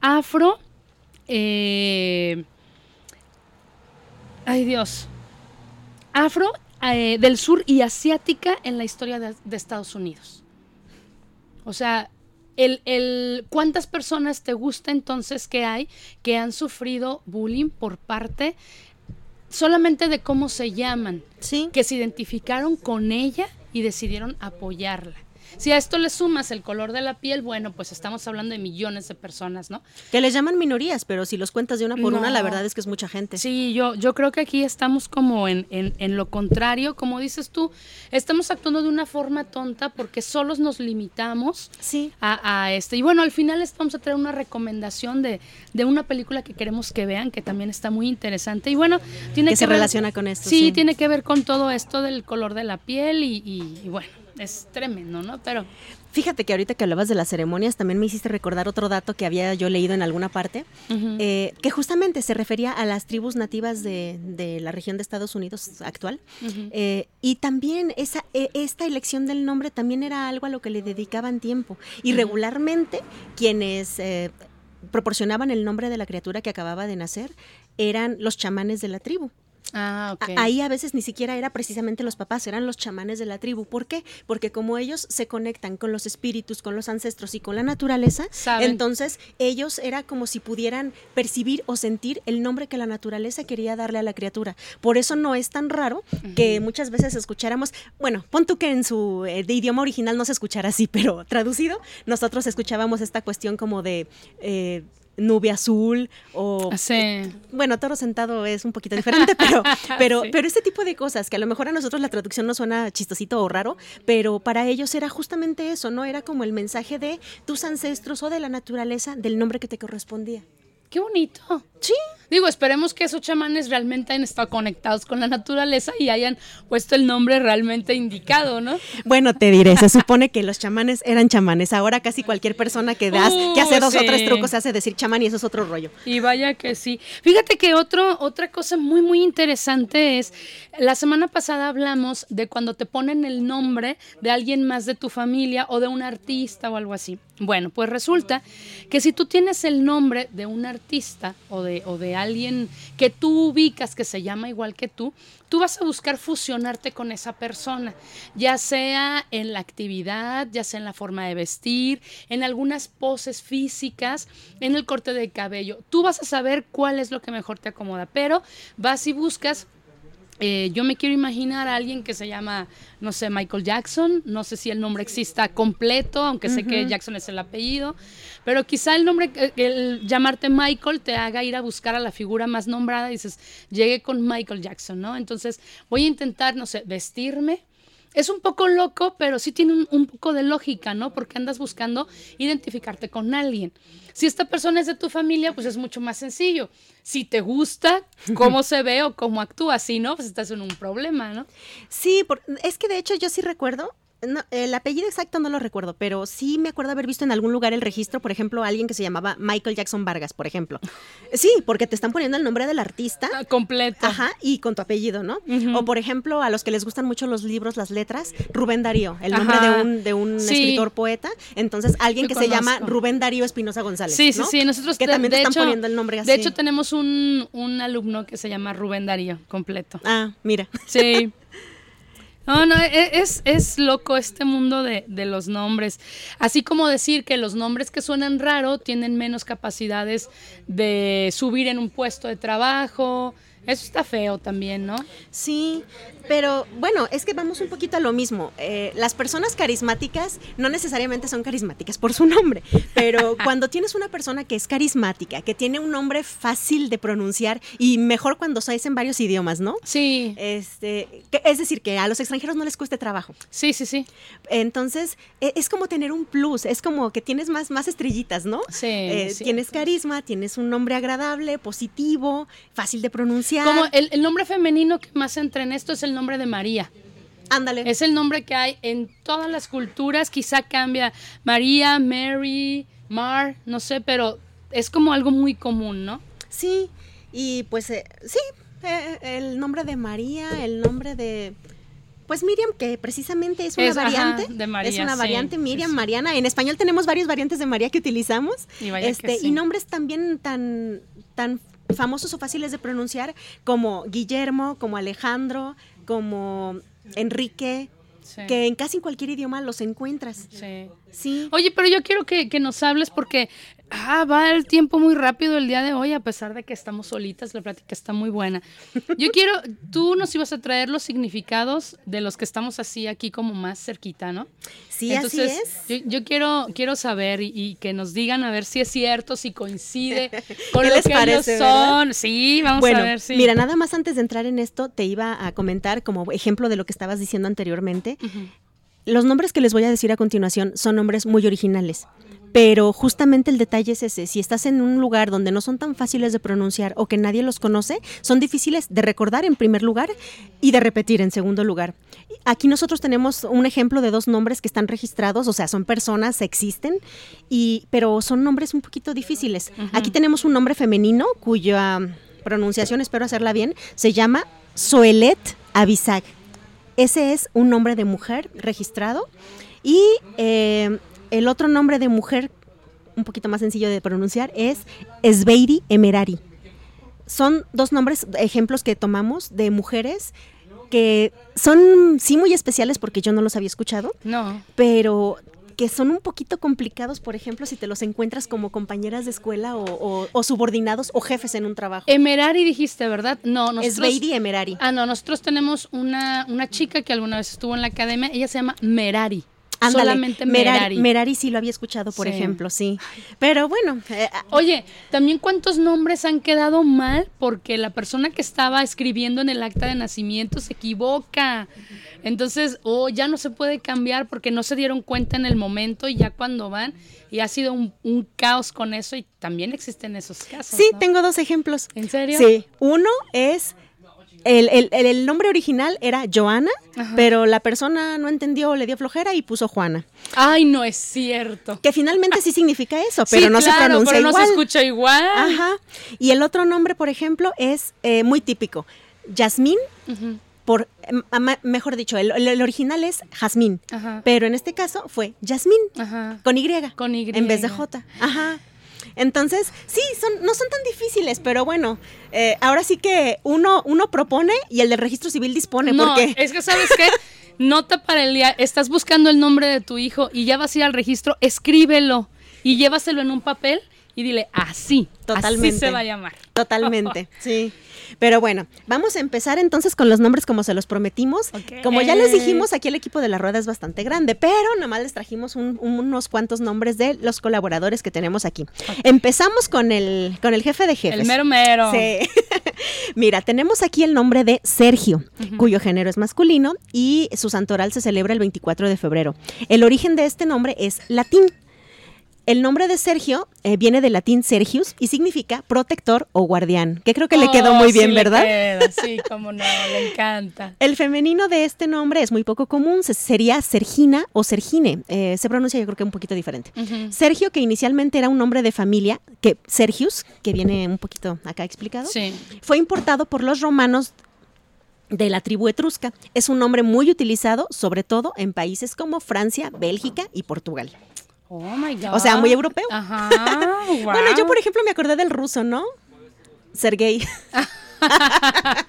afro. eh, ay Dios. Afro eh, del sur y asiática en la historia de, de Estados Unidos. O sea, el, el- ¿cuántas personas te gusta entonces que hay que han sufrido bullying por parte solamente de cómo se llaman, Sí. que se identificaron con ella y decidieron apoyarla. Si a esto le sumas el color de la piel, bueno, pues estamos hablando de millones de personas, ¿no? Que les llaman minorías, pero si los cuentas de una por una, la verdad es que es mucha gente. Sí, yo, yo creo que aquí estamos como en, en, en lo contrario, como dices tú, estamos actuando de una forma tonta porque solos nos limitamos Sí. a, a este. Y bueno, al final les vamos a traer una recomendación de, de una película que queremos que vean, que también está muy interesante. Y bueno, tiene Que que, se ver- relaciona con esto, Sí, sí. tiene que ver con todo esto del color de la piel y, y- y bueno, es tremendo, ¿no? Pero Fíjate que ahorita que hablabas de las ceremonias, también me hiciste recordar otro dato que había yo leído en alguna parte, eh, que justamente se refería a las tribus nativas de, de la región de Estados Unidos actual. Eh, y también esa, e- esta elección del nombre también era algo a lo que le dedicaban tiempo. Y regularmente quienes eh, proporcionaban el nombre de la criatura que acababa de nacer eran los chamanes de la tribu. Ah, ok. A- Ahí a veces ni siquiera era precisamente los papás, eran los chamanes de la tribu. ¿Por qué? Porque como ellos se conectan con los espíritus, con los ancestros y con la naturaleza, Saben. entonces ellos era como si pudieran percibir o sentir el nombre que la naturaleza quería darle a la criatura. Por eso no es tan raro que muchas veces escucháramos, bueno, pon tú que en su eh, de idioma original no se escuchara así, pero traducido, nosotros escuchábamos esta cuestión como de eh, nube azul o Sí. bueno, toro sentado es un poquito diferente, (laughs) pero, pero, Sí. pero este tipo de cosas, que a lo mejor a nosotros la traducción nos suena chistosito o raro, pero para ellos era justamente eso, ¿no? Era como el mensaje de tus ancestros o de la naturaleza del nombre que te correspondía. Qué bonito. Sí. Digo, esperemos que esos chamanes realmente hayan estado conectados con la naturaleza y hayan puesto el nombre realmente indicado, ¿no? (laughs) Bueno, te diré, se supone que los chamanes eran chamanes. Ahora casi cualquier persona que das, que hace Uh, dos o tres trucos se hace decir chamán y eso es otro rollo. Y vaya que sí. Fíjate que otro, otra cosa muy, muy interesante es, la semana pasada hablamos de cuando te ponen el nombre de alguien más de tu familia o de un artista o algo así. Bueno, pues resulta que si tú tienes el nombre de un artista o de, o de alguien que tú ubicas que se llama igual que tú, tú vas a buscar fusionarte con esa persona, ya sea en la actividad, ya sea en la forma de vestir, en algunas poses físicas, en el corte de cabello. Tú vas a saber cuál es lo que mejor te acomoda, pero vas y buscas eh, yo me quiero imaginar a alguien que se llama, no sé, Michael Jackson. No sé si el nombre exista completo, aunque sé que Jackson es el apellido. Pero quizá el nombre, eh, el llamarte Michael te haga ir a buscar a la figura más nombrada y dices, llegué con Michael Jackson, ¿no? Entonces voy a intentar, no sé, vestirme. Es un poco loco, pero sí tiene un, poco de lógica, ¿no? Porque andas buscando identificarte con alguien. Si esta persona es de tu familia, pues es mucho más sencillo. Si te gusta cómo se ve o cómo actúa, si no, pues estás en un problema, ¿no? Sí, por- es que de hecho yo sí recuerdo, no, el apellido exacto no lo recuerdo, pero sí me acuerdo haber visto en algún lugar el registro, por ejemplo, alguien que se llamaba Michael Jackson Vargas, por ejemplo. (laughs) Sí, porque te están poniendo el nombre del artista. Ah, Completo. Ajá, y con tu apellido, ¿no? O por ejemplo, a los que les gustan mucho los libros, las letras, Rubén Darío, el nombre Ajá. de un, de un Sí. escritor poeta. Entonces, alguien que se llama. Rubén Darío Espinosa González. Sí, sí, ¿no? sí. Nosotros que de- también te de están hecho- poniendo el nombre así. De hecho, tenemos un, un alumno que se llama Rubén Darío, completo. Ah, mira. Sí. (laughs) No, no, e- es, es loco este mundo de, de los nombres. Así como decir que los nombres que suenan raro tienen menos capacidades de subir en un puesto de trabajo. Eso está feo también, ¿no? Sí, pero bueno, es que vamos un poquito a lo mismo. Eh, las personas carismáticas no necesariamente son carismáticas por su nombre, pero (laughs) cuando tienes una persona que es carismática, que tiene un nombre fácil de pronunciar y mejor cuando se en varios idiomas, ¿no? Sí, Este, que- es decir, que a los extranjeros no les cueste trabajo. sí, sí, sí. Entonces, e- es como tener un plus, es como que tienes más, más estrellitas, ¿no? Sí, Eh, sí. Tienes carisma, tienes un nombre agradable, positivo, fácil de pronunciar. Como el, el nombre femenino que más entra en esto es el nombre de María. Ándale. Es el nombre que hay en todas las culturas, quizá cambia María, Mary, Mar, no sé, pero es como algo muy común, ¿no? Sí, y pues eh, sí, eh, el nombre de María, el nombre de... Pues Miriam, que precisamente es una Es, ajá, variante. de María, es una sí, variante, Miriam, sí. Mariana. En español tenemos varias variantes de María que utilizamos. Y este. Y nombres también tan, tan famosos o fáciles de pronunciar como Guillermo, como Alejandro, como Enrique, Sí. que en casi cualquier idioma los encuentras. Sí. Sí. Oye, pero yo quiero que, que nos hables porque Ah, va el tiempo muy rápido el día de hoy, a pesar de que estamos solitas, la plática está muy buena. Yo (laughs) quiero, tú nos ibas a traer los significados de los que estamos así aquí como más cerquita, ¿no? Sí, Entonces, así es. Yo, yo quiero, quiero saber y, y que nos digan a ver si es cierto, si coincide (laughs) con ¿Qué lo les que parece, ellos verdad? son. Sí, vamos bueno, a ver si. mira, nada más antes de entrar en esto, te iba a comentar como ejemplo de lo que estabas diciendo anteriormente. Los nombres que les voy a decir a continuación son nombres muy originales. Pero justamente el detalle es ese, si estás en un lugar donde no son tan fáciles de pronunciar o que nadie los conoce, son difíciles de recordar en primer lugar y de repetir en segundo lugar. Aquí nosotros tenemos un ejemplo de dos nombres que están registrados, o sea, son personas, existen, y, pero son nombres un poquito difíciles. Aquí tenemos un nombre femenino cuya pronunciación, espero hacerla bien, se llama Soelet Abisag. Ese es un nombre de mujer registrado. Y eh, el otro nombre de mujer, un poquito más sencillo de pronunciar, es Sveiri Emerari. Son dos nombres, ejemplos que tomamos de mujeres que son sí muy especiales porque yo no los había escuchado, No. pero que son un poquito complicados, por ejemplo, si te los encuentras como compañeras de escuela o, o- o subordinados o jefes en un trabajo. Emerari dijiste, ¿verdad? No, nosotros. Sveiri Emerari. Ah, no, nosotros tenemos una, una chica que alguna vez estuvo en la academia, ella se llama Merari. Ándale, Solamente Merari. Merari. Sí lo había escuchado, por Sí. ejemplo, sí. Pero bueno, eh, Oye, también cuántos nombres han quedado mal porque la persona que estaba escribiendo en el acta de nacimiento se equivoca. Entonces, o ya no se puede cambiar porque no se dieron cuenta en el momento y ya cuando van, y ha sido un, un caos con eso y también existen esos casos. sí, ¿no? tengo dos ejemplos. ¿En serio? Sí, uno es, el, el- el- nombre original era Joana, pero la persona no entendió, le dio flojera y puso Juana. Ay, no es cierto. Que finalmente sí significa eso, (laughs) pero Sí, no se pronuncia pero no igual. se escucha igual. Ajá. Y el otro nombre, por ejemplo, es eh, muy típico. Yasmín, por, mejor dicho, el, original es Jazmín, pero en este caso fue Yasmín, Ajá. con Y. Con Y. En vez de J. Ajá. Entonces, sí, son, no son tan difíciles, pero bueno, eh, ahora sí que uno, uno propone y el del registro civil dispone, No, porque es que sabes qué, (laughs) nota para el día, estás buscando el nombre de tu hijo y ya vas a ir al registro, escríbelo y llévaselo en un papel y dile así, Totalmente. así se va a llamar. (laughs) Totalmente, sí. Pero bueno, vamos a empezar entonces con los nombres como se los prometimos. Como ya les dijimos, aquí el equipo de la rueda es bastante grande, pero nada más les trajimos un- unos cuantos nombres de los colaboradores que tenemos aquí. Empezamos con el, con el jefe de jefes. El mero mero. Sí. (laughs) Mira, tenemos aquí el nombre de Sergio, cuyo género es masculino y su santoral se celebra el 24 de febrero. El origen de este nombre es latín. El nombre de Sergio eh, viene del latín Sergius y significa protector o guardián, que creo que le quedó Oh, muy sí bien, le ¿verdad? queda, sí, (laughs) cómo no, le encanta. El femenino de este nombre es muy poco común, se- sería Sergina o Sergine, eh, se pronuncia yo creo que un poquito diferente. Sergio, que inicialmente era un nombre de familia, que Sergius, que viene un poquito acá explicado, Sí. fue importado por los romanos de la tribu etrusca. Es un nombre muy utilizado, sobre todo en países como Francia, Bélgica y Portugal. Oh my God. O sea, muy europeo. Ajá. (laughs) Bueno, yo por ejemplo me acordé del ruso, ¿no? Sergei. (laughs)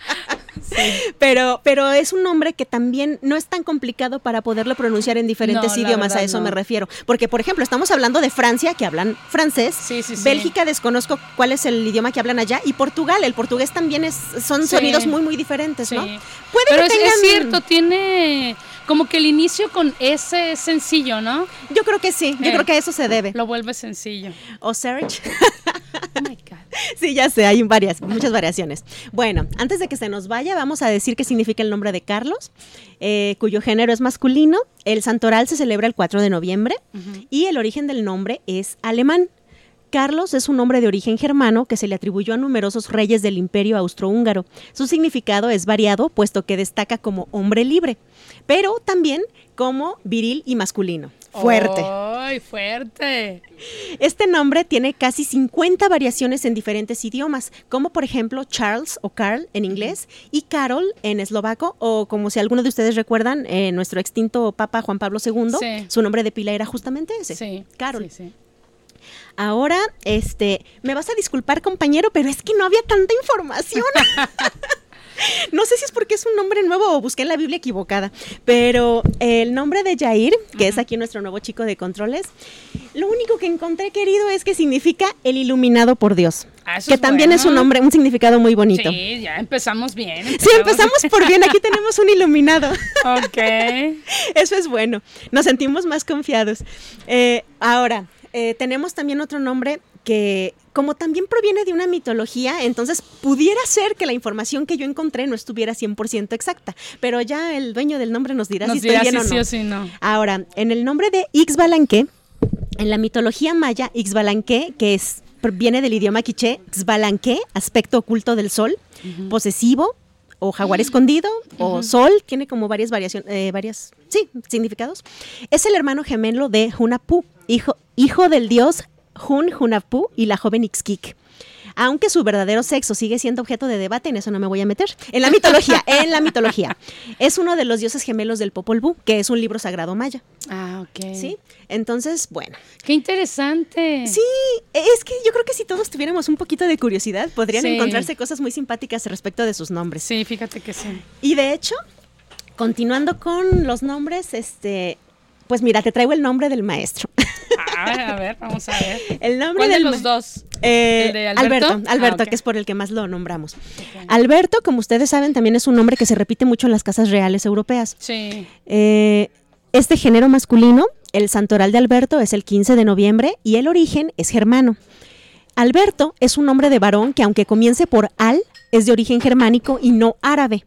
Pero, pero es un nombre que también no es tan complicado para poderlo pronunciar en diferentes No, idiomas, a eso no. me refiero. Porque, por ejemplo, estamos hablando de Francia, que hablan francés. Sí, sí, sí. Bélgica, desconozco cuál es el idioma que hablan allá. Y Portugal, el portugués también es, son sonidos muy, muy diferentes, Sí. ¿no? Puede Pero que es, tengan... es cierto, tiene como que el inicio con ese es sencillo, ¿no? Yo creo que sí, yo Eh. creo que a eso se debe. Lo vuelve sencillo. O Serge. (laughs) Oh my God. Sí, ya sé, hay varias, muchas variaciones. Bueno, antes de que se nos vaya, vamos a decir qué significa el nombre de Carlos, eh, cuyo género es masculino. El santoral se celebra el 4 de noviembre y el origen del nombre es alemán. Carlos es un nombre de origen germano que se le atribuyó a numerosos reyes del imperio austrohúngaro. Su significado es variado, puesto que destaca como hombre libre, pero también como viril y masculino. Fuerte. ¡Ay, fuerte! Este nombre tiene casi 50 variaciones en diferentes idiomas, como por ejemplo Charles o Carl en inglés y Carol en eslovaco, o como si algunos de ustedes recuerdan, eh, nuestro extinto Papa Juan Pablo II, Sí. su nombre de pila era justamente ese, Sí. Carol. Sí. Ahora, este, me vas a disculpar compañero, pero es que no había tanta información. (laughs) (laughs) No sé si es porque es un nombre nuevo o busqué en la Biblia equivocada, pero el nombre de Jair, que es aquí nuestro nuevo chico de controles, lo único que encontré, querido, es que significa el iluminado por Dios. Ah, eso que es también es un nombre, un significado muy bonito. Sí, ya empezamos bien. Sí, empezamos por bien, aquí tenemos un iluminado. (laughs) Ok. (laughs) Eso es bueno. Nos sentimos más confiados. Eh, ahora, eh, tenemos también otro nombre que, como también proviene de una mitología, entonces pudiera ser que la información que yo encontré no estuviera 100% exacta, pero ya el dueño del nombre nos dirá Nos si dirá estoy bien o no. no. Ahora, en el nombre de Ixbalanque, en la mitología maya, Ixbalanque, que es, viene del idioma quiché, Xbalanque, aspecto oculto del sol, posesivo, o jaguar escondido, o sol, tiene como varias variaciones, varias, sí, significados. Es el hermano gemelo de Hunapú, hijo, hijo del dios Hun Hunapú y la joven Ixquic. Aunque su verdadero sexo sigue siendo objeto de debate, en eso no me voy a meter. En la (laughs) mitología, en la mitología. Es uno de los dioses gemelos del Popol Vuh, que es un libro sagrado maya. Ah, ok. ¿Sí? Entonces, bueno. Qué interesante. Sí, es que yo creo que si todos tuviéramos un poquito de curiosidad, podrían Sí. encontrarse cosas muy simpáticas respecto de sus nombres. Sí, fíjate que sí. Y de hecho, continuando con los nombres, este, pues mira, te traigo el nombre del maestro. (laughs) Ah, a ver, vamos a ver. El nombre ¿Cuál de los dos? Eh, ¿El de Alberto, Alberto? Alberto, Ah, que es por el que más lo nombramos. Alberto, como ustedes saben, también es un nombre que se repite mucho en las casas reales europeas. Sí. Eh, este género masculino, el santoral de Alberto, es el 15 de noviembre y el origen es germano. Alberto es un nombre de varón que aunque comience por al, es de origen germánico y no árabe,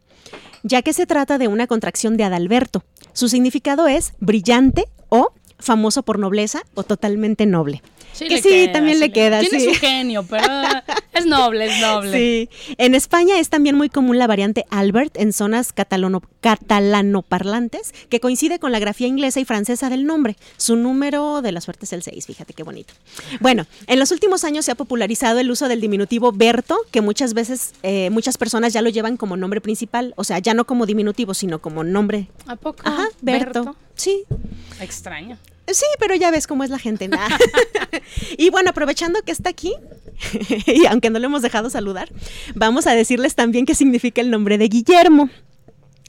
ya que se trata de una contracción de Adalberto. Su significado es brillante o famoso por nobleza o totalmente noble. Sí, Que sí, queda, también le queda, Tiene sí. su genio, pero (laughs) es noble, es noble. Sí. En España es también muy común la variante Albert en zonas catalano- catalanoparlantes, que coincide con la grafía inglesa y francesa del nombre. Su número de la suerte es el 6, fíjate qué bonito. Bueno, en los últimos años se ha popularizado el uso del diminutivo Berto, que muchas veces eh, muchas personas ya lo llevan como nombre principal, o sea, ya no como diminutivo, sino como nombre. ¿A poco? Ajá, Berto. Sí, Extraño. Sí, pero ya ves cómo es la gente. Nah. (laughs) y bueno, aprovechando que está aquí, (laughs) y aunque no lo hemos dejado saludar, vamos a decirles también qué significa el nombre de Guillermo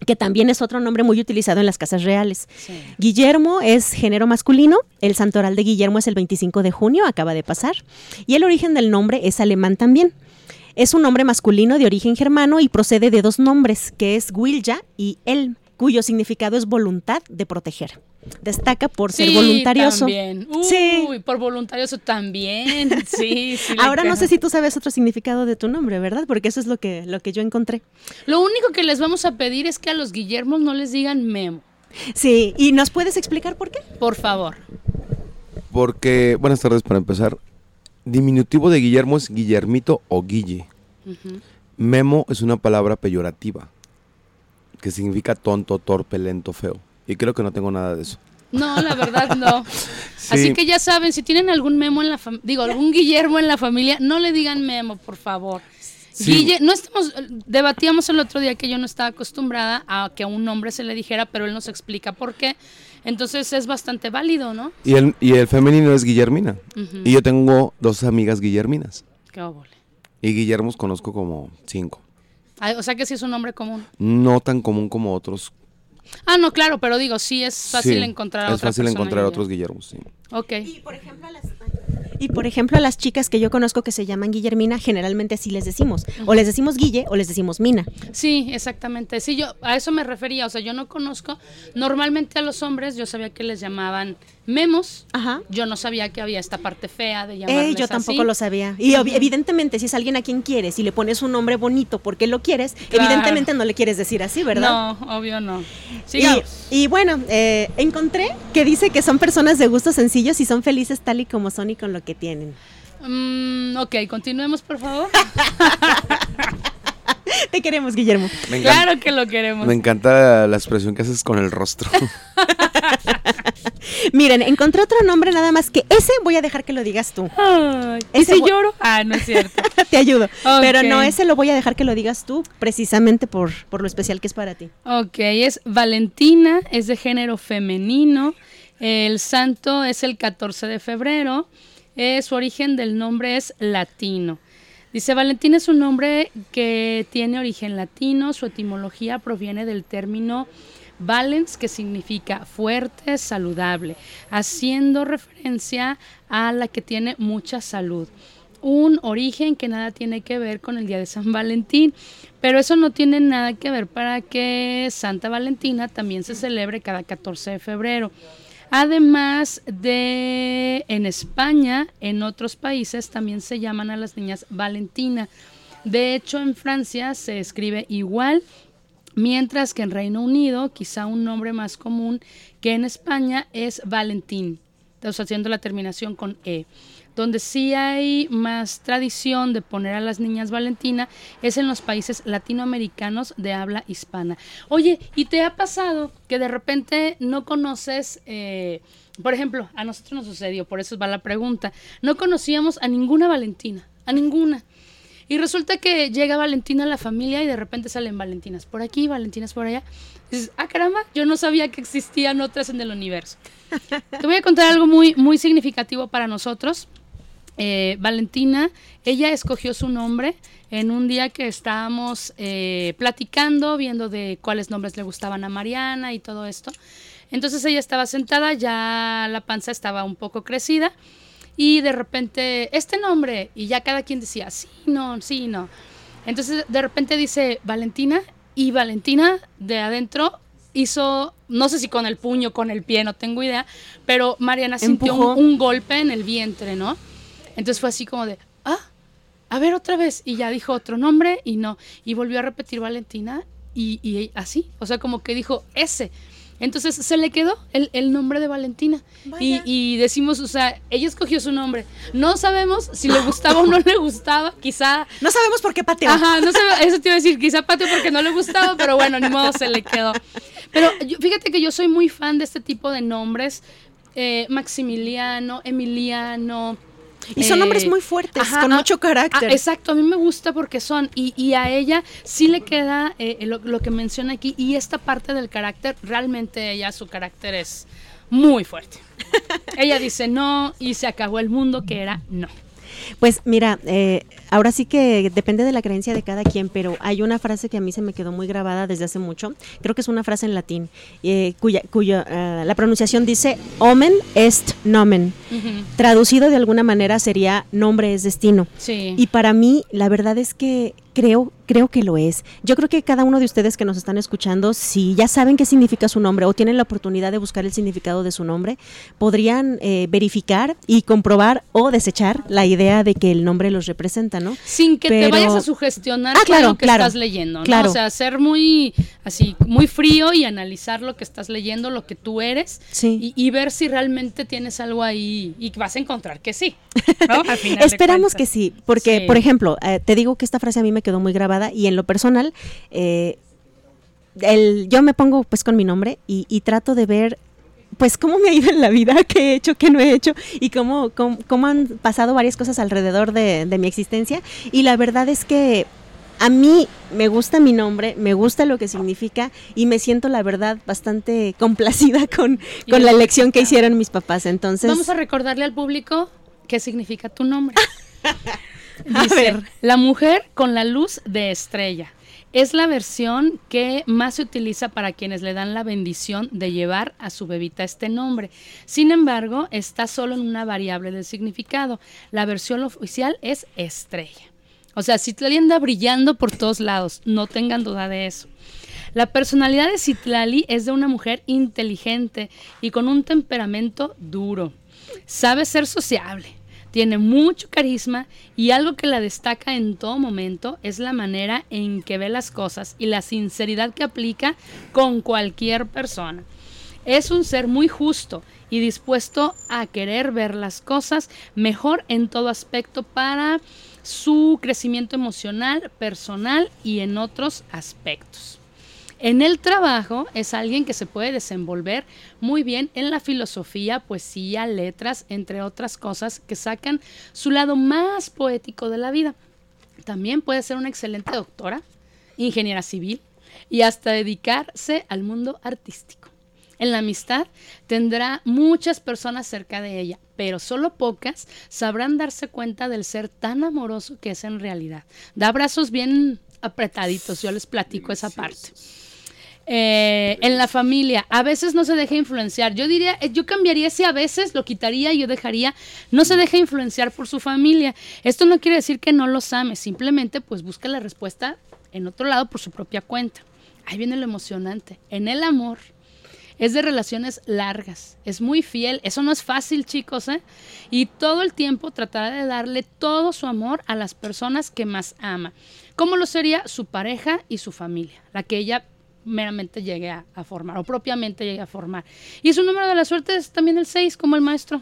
que también es otro nombre muy utilizado en las casas reales. Sí. Guillermo es género masculino, el santoral de Guillermo es el 25 de junio, acaba de pasar, y el origen del nombre es alemán también. Es un nombre masculino de origen germano y procede de dos nombres, que es Wilja y Elm, cuyo significado es voluntad de proteger. Destaca por ser Sí, voluntarioso. También. Uy, Sí. por voluntarioso también. (laughs) Sí, sí. Ahora no sé si tú sabes otro significado de tu nombre, ¿verdad? Porque eso es lo que, lo que yo encontré. Lo único que les vamos a pedir es que a los Guillermos no les digan Memo, Sí, ¿y nos puedes explicar por qué? por favor. Porque, buenas tardes para empezar. Diminutivo de Guillermo es Guillermito o Guille. Memo es una palabra peyorativa que significa tonto, torpe, lento, feo. Y creo que no tengo nada de eso. No, la verdad no. (laughs) Sí. Así que ya saben, si tienen algún Memo en la familia, digo, algún Guillermo en la familia, no le digan Memo, por favor. Sí. Guille, no estamos, debatíamos el otro día que yo no estaba acostumbrada a que a un nombre se le dijera, pero él nos explica por qué. Entonces es bastante válido, ¿no? Y el, y el femenino es Guillermina. Y yo tengo dos amigas Guillerminas. Qué óvole. Y Guillermos conozco como cinco. Ay, o sea que sí es un nombre común. No tan común como otros. Ah, no, claro, pero digo, sí es fácil Sí, encontrar a Es otra fácil encontrar Guille. otros Guillermos, sí. Ok. Y por ejemplo, a las, y por ejemplo, a las chicas que yo conozco que se llaman Guillermina, generalmente así les decimos. O les decimos Guille o les decimos Mina. Sí, exactamente. Sí, yo a eso me refería. O sea, yo no conozco. Normalmente a los hombres yo sabía que les llamaban memos. Ajá. Yo no sabía que había esta parte fea de llamarles Eh, yo tampoco así. lo sabía. Y evidentemente, si es alguien a quien quieres y le pones un nombre bonito porque lo quieres, Claro. evidentemente no le quieres decir así, ¿verdad? No, obvio no. Y, Sigamos. y bueno, eh, encontré que dice que son personas de gustos sencillos y son felices tal y como son y con lo que tienen. Mm, ok, continuemos, por favor. (laughs) Te queremos, Guillermo. Claro que lo queremos. me encanta la expresión que haces con el rostro. (laughs) Miren, encontré otro nombre nada más que ese voy a dejar que lo digas tú. Ay, ¿Y Ese si lloro? Ah, no es cierto. (laughs) Te ayudo. Pero no, ese lo voy a dejar que lo digas tú, precisamente por, por lo especial que es para ti. Ok, es Valentina, es de género femenino. El santo es el 14 de febrero. Eh, su origen del nombre es latino. Dice, Valentín es un nombre que tiene origen latino, su etimología proviene del término valens, que significa fuerte, saludable, haciendo referencia a la que tiene mucha salud. Un origen que nada tiene que ver con el Día de San Valentín, pero eso no tiene nada que ver para que Santa Valentina también se celebre cada 14 de febrero. Además de en España, en otros países también se llaman a las niñas Valentina. De hecho, en Francia se escribe igual, mientras que en Reino Unido, quizá un nombre más común que en España es Valentín, haciendo la terminación con E. Donde sí hay más tradición de poner a las niñas Valentina es en los países latinoamericanos de habla hispana. Oye, ¿y te ha pasado que de repente no conoces, eh, por ejemplo, a nosotros nos sucedió, por eso va la pregunta, no conocíamos a ninguna Valentina, a ninguna. Y resulta que llega Valentina a la familia y de repente salen Valentinas por aquí, Valentinas por allá. dices, ah, caramba, yo no sabía que existían otras en el universo. Te voy a contar algo muy, muy significativo para nosotros. Eh, Valentina, ella escogió su nombre en un día que estábamos eh, platicando, viendo de cuáles nombres le gustaban a Mariana y todo esto. Entonces ella estaba sentada, ya la panza estaba un poco crecida y de repente, este nombre, y ya cada quien decía, sí, no, sí, no. Entonces de repente dice Valentina y Valentina de adentro hizo, no sé si con el puño, con el pie, no tengo idea, pero Mariana sintió un golpe en el vientre, ¿no? Entonces fue así como de, ah, a ver otra vez. Y ya dijo otro nombre y no. Y volvió a repetir Valentina y, así. O sea, como que dijo ese. Entonces se le quedó el, nombre de Valentina. Y, decimos, o sea, ella escogió su nombre. No sabemos si le gustaba o no le gustaba. Quizá. No sabemos por qué pateó. Ajá, no sé, eso te iba a decir. Quizá pateó porque no le gustaba, pero bueno, ni modo se le quedó. Pero fíjate que yo soy muy fan de este tipo de nombres. Eh, Maximiliano, Emiliano. Y son eh, muy fuertes, con mucho carácter. exacto, a mí me gusta porque son, y, a ella sí le queda eh, lo, que menciona aquí, y esta parte del carácter, realmente ella, su carácter es muy fuerte. (laughs) ella dice no y se acabó el mundo que era no. Pues mira, eh, ahora sí que depende de la creencia de cada quien, pero hay una frase que a mí se me quedó muy grabada desde hace mucho. Creo que es una frase en latín, eh, cuya, cuya eh, la pronunciación dice omen est nomen. Traducido de alguna manera sería nombre es destino. Y para mí, la verdad es que creo creo que lo es. Yo creo que cada uno de ustedes que nos están escuchando, si ya saben qué significa su nombre o tienen la oportunidad de buscar el significado de su nombre, podrían eh, verificar y comprobar o desechar la idea de que el nombre los representa, ¿no? Sin que te vayas a sugestionar ah, lo que estás leyendo, ¿no? Claro. O sea, ser muy así, muy frío y analizar lo que estás leyendo, lo que tú eres, y, ver si realmente tienes algo ahí y vas a encontrar que sí. (laughs) Esperamos que sí, porque, por ejemplo, eh, te digo que esta frase a mí me quedó muy grabada y en lo personal, eh, el, yo me pongo pues con mi nombre y, trato de ver pues cómo me ha ido en la vida, (laughs) qué he hecho, qué no he hecho y cómo, cómo, han pasado varias cosas alrededor de, mi existencia. Y la verdad es que a mí me gusta mi nombre, me gusta lo que significa y me siento la verdad bastante (laughs) complacida con, con la elección que hicieron mis papás. Entonces... Vamos a recordarle al público qué significa tu nombre. (laughs) Dice, la mujer con la luz de estrella. Es la versión que más se utiliza para quienes le dan la bendición de llevar a su bebita este nombre. Sin embargo, está solo en una variable del significado. La versión oficial es estrella. O sea, Citlali anda brillando por todos lados, no tengan duda de eso. La personalidad de Citlali es de una mujer inteligente y con un temperamento duro. Sabe ser sociable, tiene mucho carisma y algo que la destaca en todo momento es la manera en que ve las cosas y la sinceridad que aplica con cualquier persona. Es un ser muy justo y dispuesto a querer ver las cosas mejor en todo aspecto para su crecimiento emocional, personal y en otros aspectos. En el trabajo es alguien que se puede desenvolver muy bien en la filosofía, poesía, letras, entre otras cosas que sacan su lado más poético de la vida. También puede ser una excelente doctora, ingeniera civil y hasta dedicarse al mundo artístico. En la amistad tendrá muchas personas cerca de ella, pero solo pocas sabrán darse cuenta del ser tan amoroso que es en realidad. Da abrazos bien apretaditos, yo les platico esa parte. Eh, en la familia, a veces no se deja influenciar. Yo diría, eh, yo cambiaría ese a veces, lo quitaría y yo dejaría, no se deja influenciar por su familia. Esto no quiere decir que no los ame, simplemente pues busca la respuesta en otro lado por su propia cuenta. Ahí viene lo emocionante. En el amor es de relaciones largas, es muy fiel, eso no es fácil chicos, ¿eh? Y todo el tiempo tratará de darle todo su amor a las personas que más ama. ¿Cómo lo sería su pareja y su familia? La que ella meramente llegue a, a formar o propiamente llegue a formar. Y su número de la suerte es también el 6, como el maestro.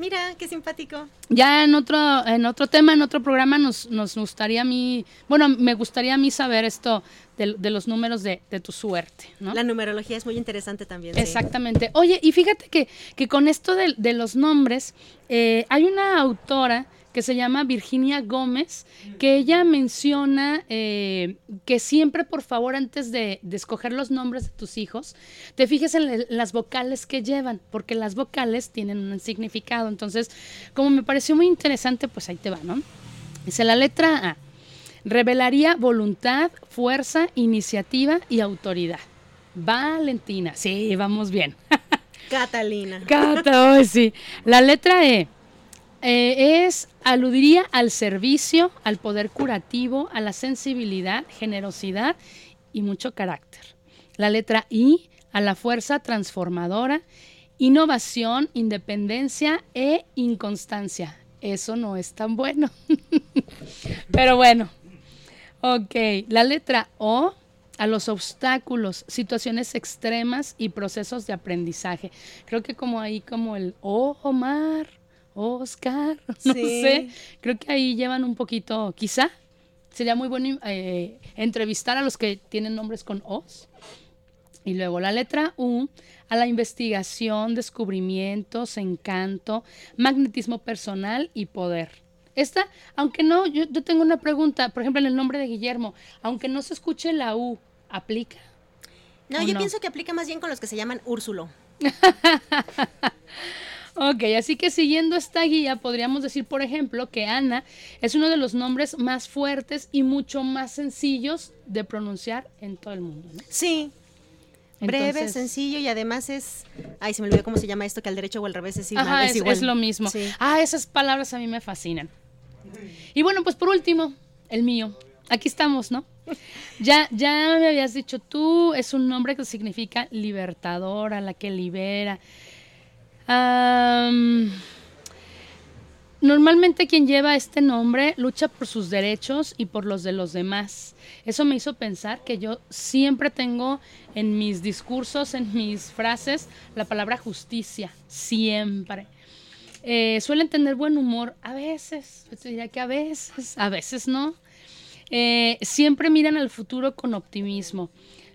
Mira, qué simpático. Ya en otro, en otro tema, en otro programa, nos, nos gustaría a mí, bueno, me gustaría a mí saber esto de, de los números de, de tu suerte, ¿no? La numerología es muy interesante también. sí. Exactamente. Oye, y fíjate que, que con esto de, de los nombres, eh, hay una autora que se llama Virginia Gómez, que ella menciona eh, que siempre, por favor, antes de, de escoger los nombres de tus hijos, te fijes en le- las vocales que llevan, porque las vocales tienen un significado. Entonces, como me pareció muy interesante, pues ahí te va, ¿no? Dice la letra A. Revelaría voluntad, fuerza, iniciativa y autoridad. Valentina. Sí, vamos bien. (laughs) Catalina. Cata, ay, sí. La letra E eh, es aludiría al servicio, al poder curativo, a la sensibilidad, generosidad y mucho carácter. La letra I a la fuerza transformadora, innovación, independencia e inconstancia. Eso no es tan bueno. (laughs) Pero bueno. Ok, la letra O a los obstáculos, situaciones extremas y procesos de aprendizaje. Creo que como ahí como el O, Omar, Oscar, (laughs) no Sí. sé, creo que ahí llevan un poquito, quizá sería muy bueno eh, entrevistar a los que tienen nombres con Os. Y luego la letra U, a la investigación, descubrimientos, encanto, magnetismo personal y poder. Esta, aunque no, yo, yo tengo una pregunta, por ejemplo, en el nombre de Guillermo, aunque no se escuche la U, ¿aplica? No, ¿O yo no? pienso que aplica más bien con los que se llaman Úrsulo. (laughs) Ok, así que siguiendo esta guía, podríamos decir, por ejemplo, que Ana es uno de los nombres más fuertes y mucho más sencillos de pronunciar en todo el mundo. ¿no? Sí. Breve, sencillo y además es. Ay, se me olvidó cómo se llama esto, que al derecho o al revés es igual. Ajá, es, es, igual. es lo mismo. Sí. Ah, esas palabras a mí me fascinan. Y bueno, pues por último, el mío. Aquí estamos, ¿no? Ya, ya me habías dicho, tú es un nombre que significa libertadora, la que libera. Normalmente quien lleva este nombre lucha por sus derechos y por los de los demás. Eso me hizo pensar que yo siempre tengo en mis discursos, en mis frases, la palabra justicia, siempre. Eh, suelen tener buen humor, a veces, yo te diría que a veces, a veces no. Eh, siempre miran al futuro con optimismo.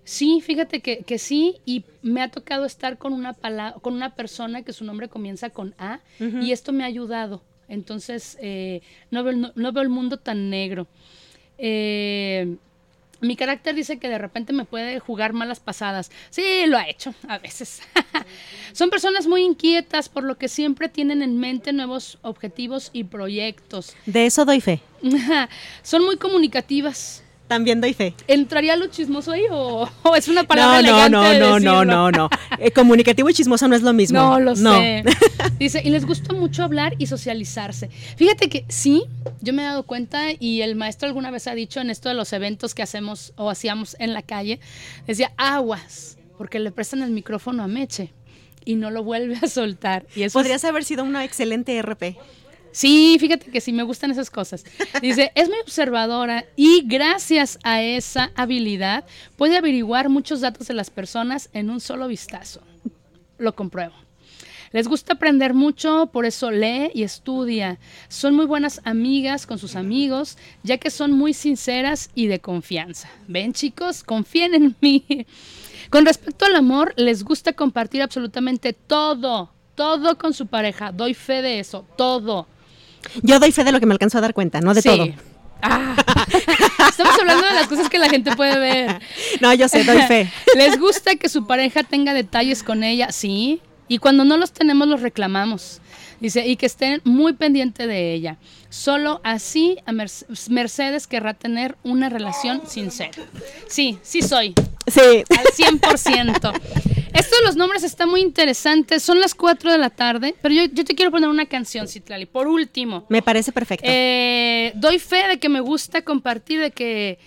Sí, fíjate que, que sí, y me ha tocado estar con una, pala- con una persona que su nombre comienza con A, y esto me ha ayudado. Entonces, eh, no, veo, no veo el mundo tan negro. Eh, mi carácter dice que de repente me puede jugar malas pasadas. Sí, lo ha hecho, a veces. (laughs) Son personas muy inquietas, por lo que siempre tienen en mente nuevos objetivos y proyectos. De eso doy fe. (laughs) Son muy comunicativas. También doy fe. ¿Entraría lo chismoso ahí o, o es una palabra No, no, elegante no, de no, no, decirlo? no, no. Eh, comunicativo y chismoso no es lo mismo. No, lo sé. Dice, y les gusta mucho hablar y socializarse. Fíjate que sí, yo me he dado cuenta y el maestro alguna vez ha dicho en esto de los eventos que hacemos o hacíamos en la calle, decía, aguas, porque le prestan el micrófono a Meche y no lo vuelve a soltar. Y eso es- Podrías haber sido una excelente RP. Sí, fíjate que sí, me gustan esas cosas. Dice, (laughs) es muy observadora y gracias a esa habilidad puede averiguar muchos datos de las personas en un solo vistazo. Lo compruebo. Les gusta aprender mucho, por eso lee y estudia. Son muy buenas amigas con sus amigos, ya que son muy sinceras y de confianza. Ven chicos, confíen en mí. Con respecto al amor, les gusta compartir absolutamente todo, todo con su pareja. Doy fe de eso, todo. Yo doy fe de lo que me alcanzo a dar cuenta, no de Sí. todo. Ah. (laughs) Estamos hablando de las cosas que la gente puede ver. No, yo sé, doy fe. (laughs) ¿Les gusta que su pareja tenga detalles con ella? Sí. Y cuando no los tenemos, los reclamamos. Dice, y que estén muy pendiente de ella. Solo así a Merc- Mercedes querrá tener una relación sincera. Sí, sí soy. Sí. Al 100%. (laughs) Esto de los nombres está muy interesante. Son las 4 de la tarde, pero yo, yo te quiero poner una canción, Citlali. Por último, Me parece perfecto. eh, doy fe de que me gusta compartir, de que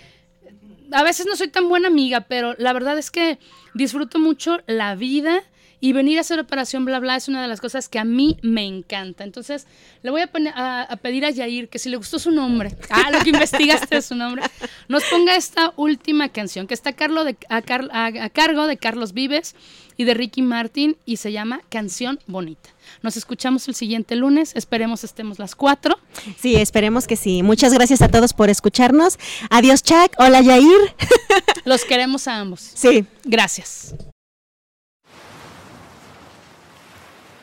a veces no soy tan buena amiga, pero la verdad es que disfruto mucho la vida y venir a hacer operación bla bla es una de las cosas que a mí me encanta. Entonces le voy a, poner- a- a pedir a Yair que si le gustó su nombre, (laughs) ah, lo que investigaste de su nombre, nos ponga esta última canción que está a, cargo de, a car- a- a cargo de Carlos Vives y de Ricky Martin y se llama Canción Bonita. Nos escuchamos el siguiente lunes, esperemos estemos las cuatro. Sí, esperemos que sí. Muchas gracias a todos por escucharnos. Adiós, Chuck. Hola, Yair. (laughs) Los queremos a ambos. Sí. Gracias.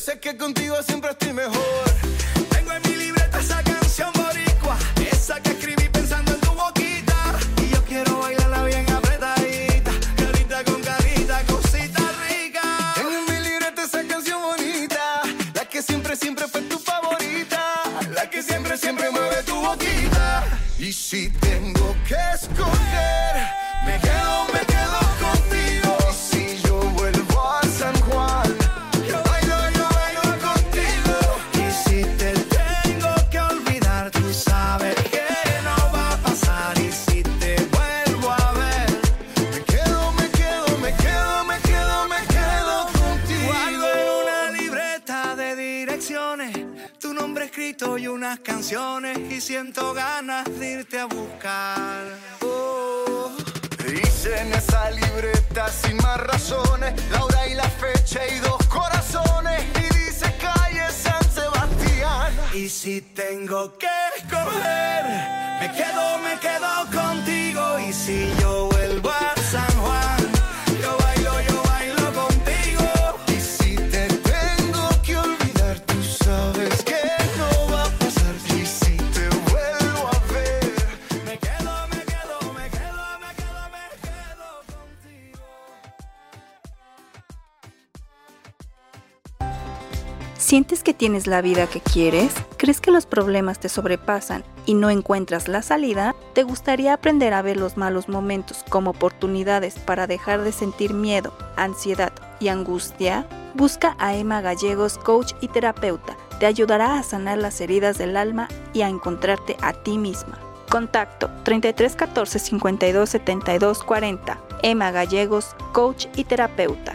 sé que contigo siempre estoy mejor. Tengo que escoger, me quedo, me quedo contigo. Y si yo tienes la vida que quieres? ¿Crees que los problemas te sobrepasan y no encuentras la salida? ¿Te gustaría aprender a ver los malos momentos como oportunidades para dejar de sentir miedo, ansiedad y angustia? Busca a Emma Gallegos, coach y terapeuta. Te ayudará a sanar las heridas del alma y a encontrarte a ti misma. Contacto 33 14 52 72 40. Emma Gallegos, coach y terapeuta.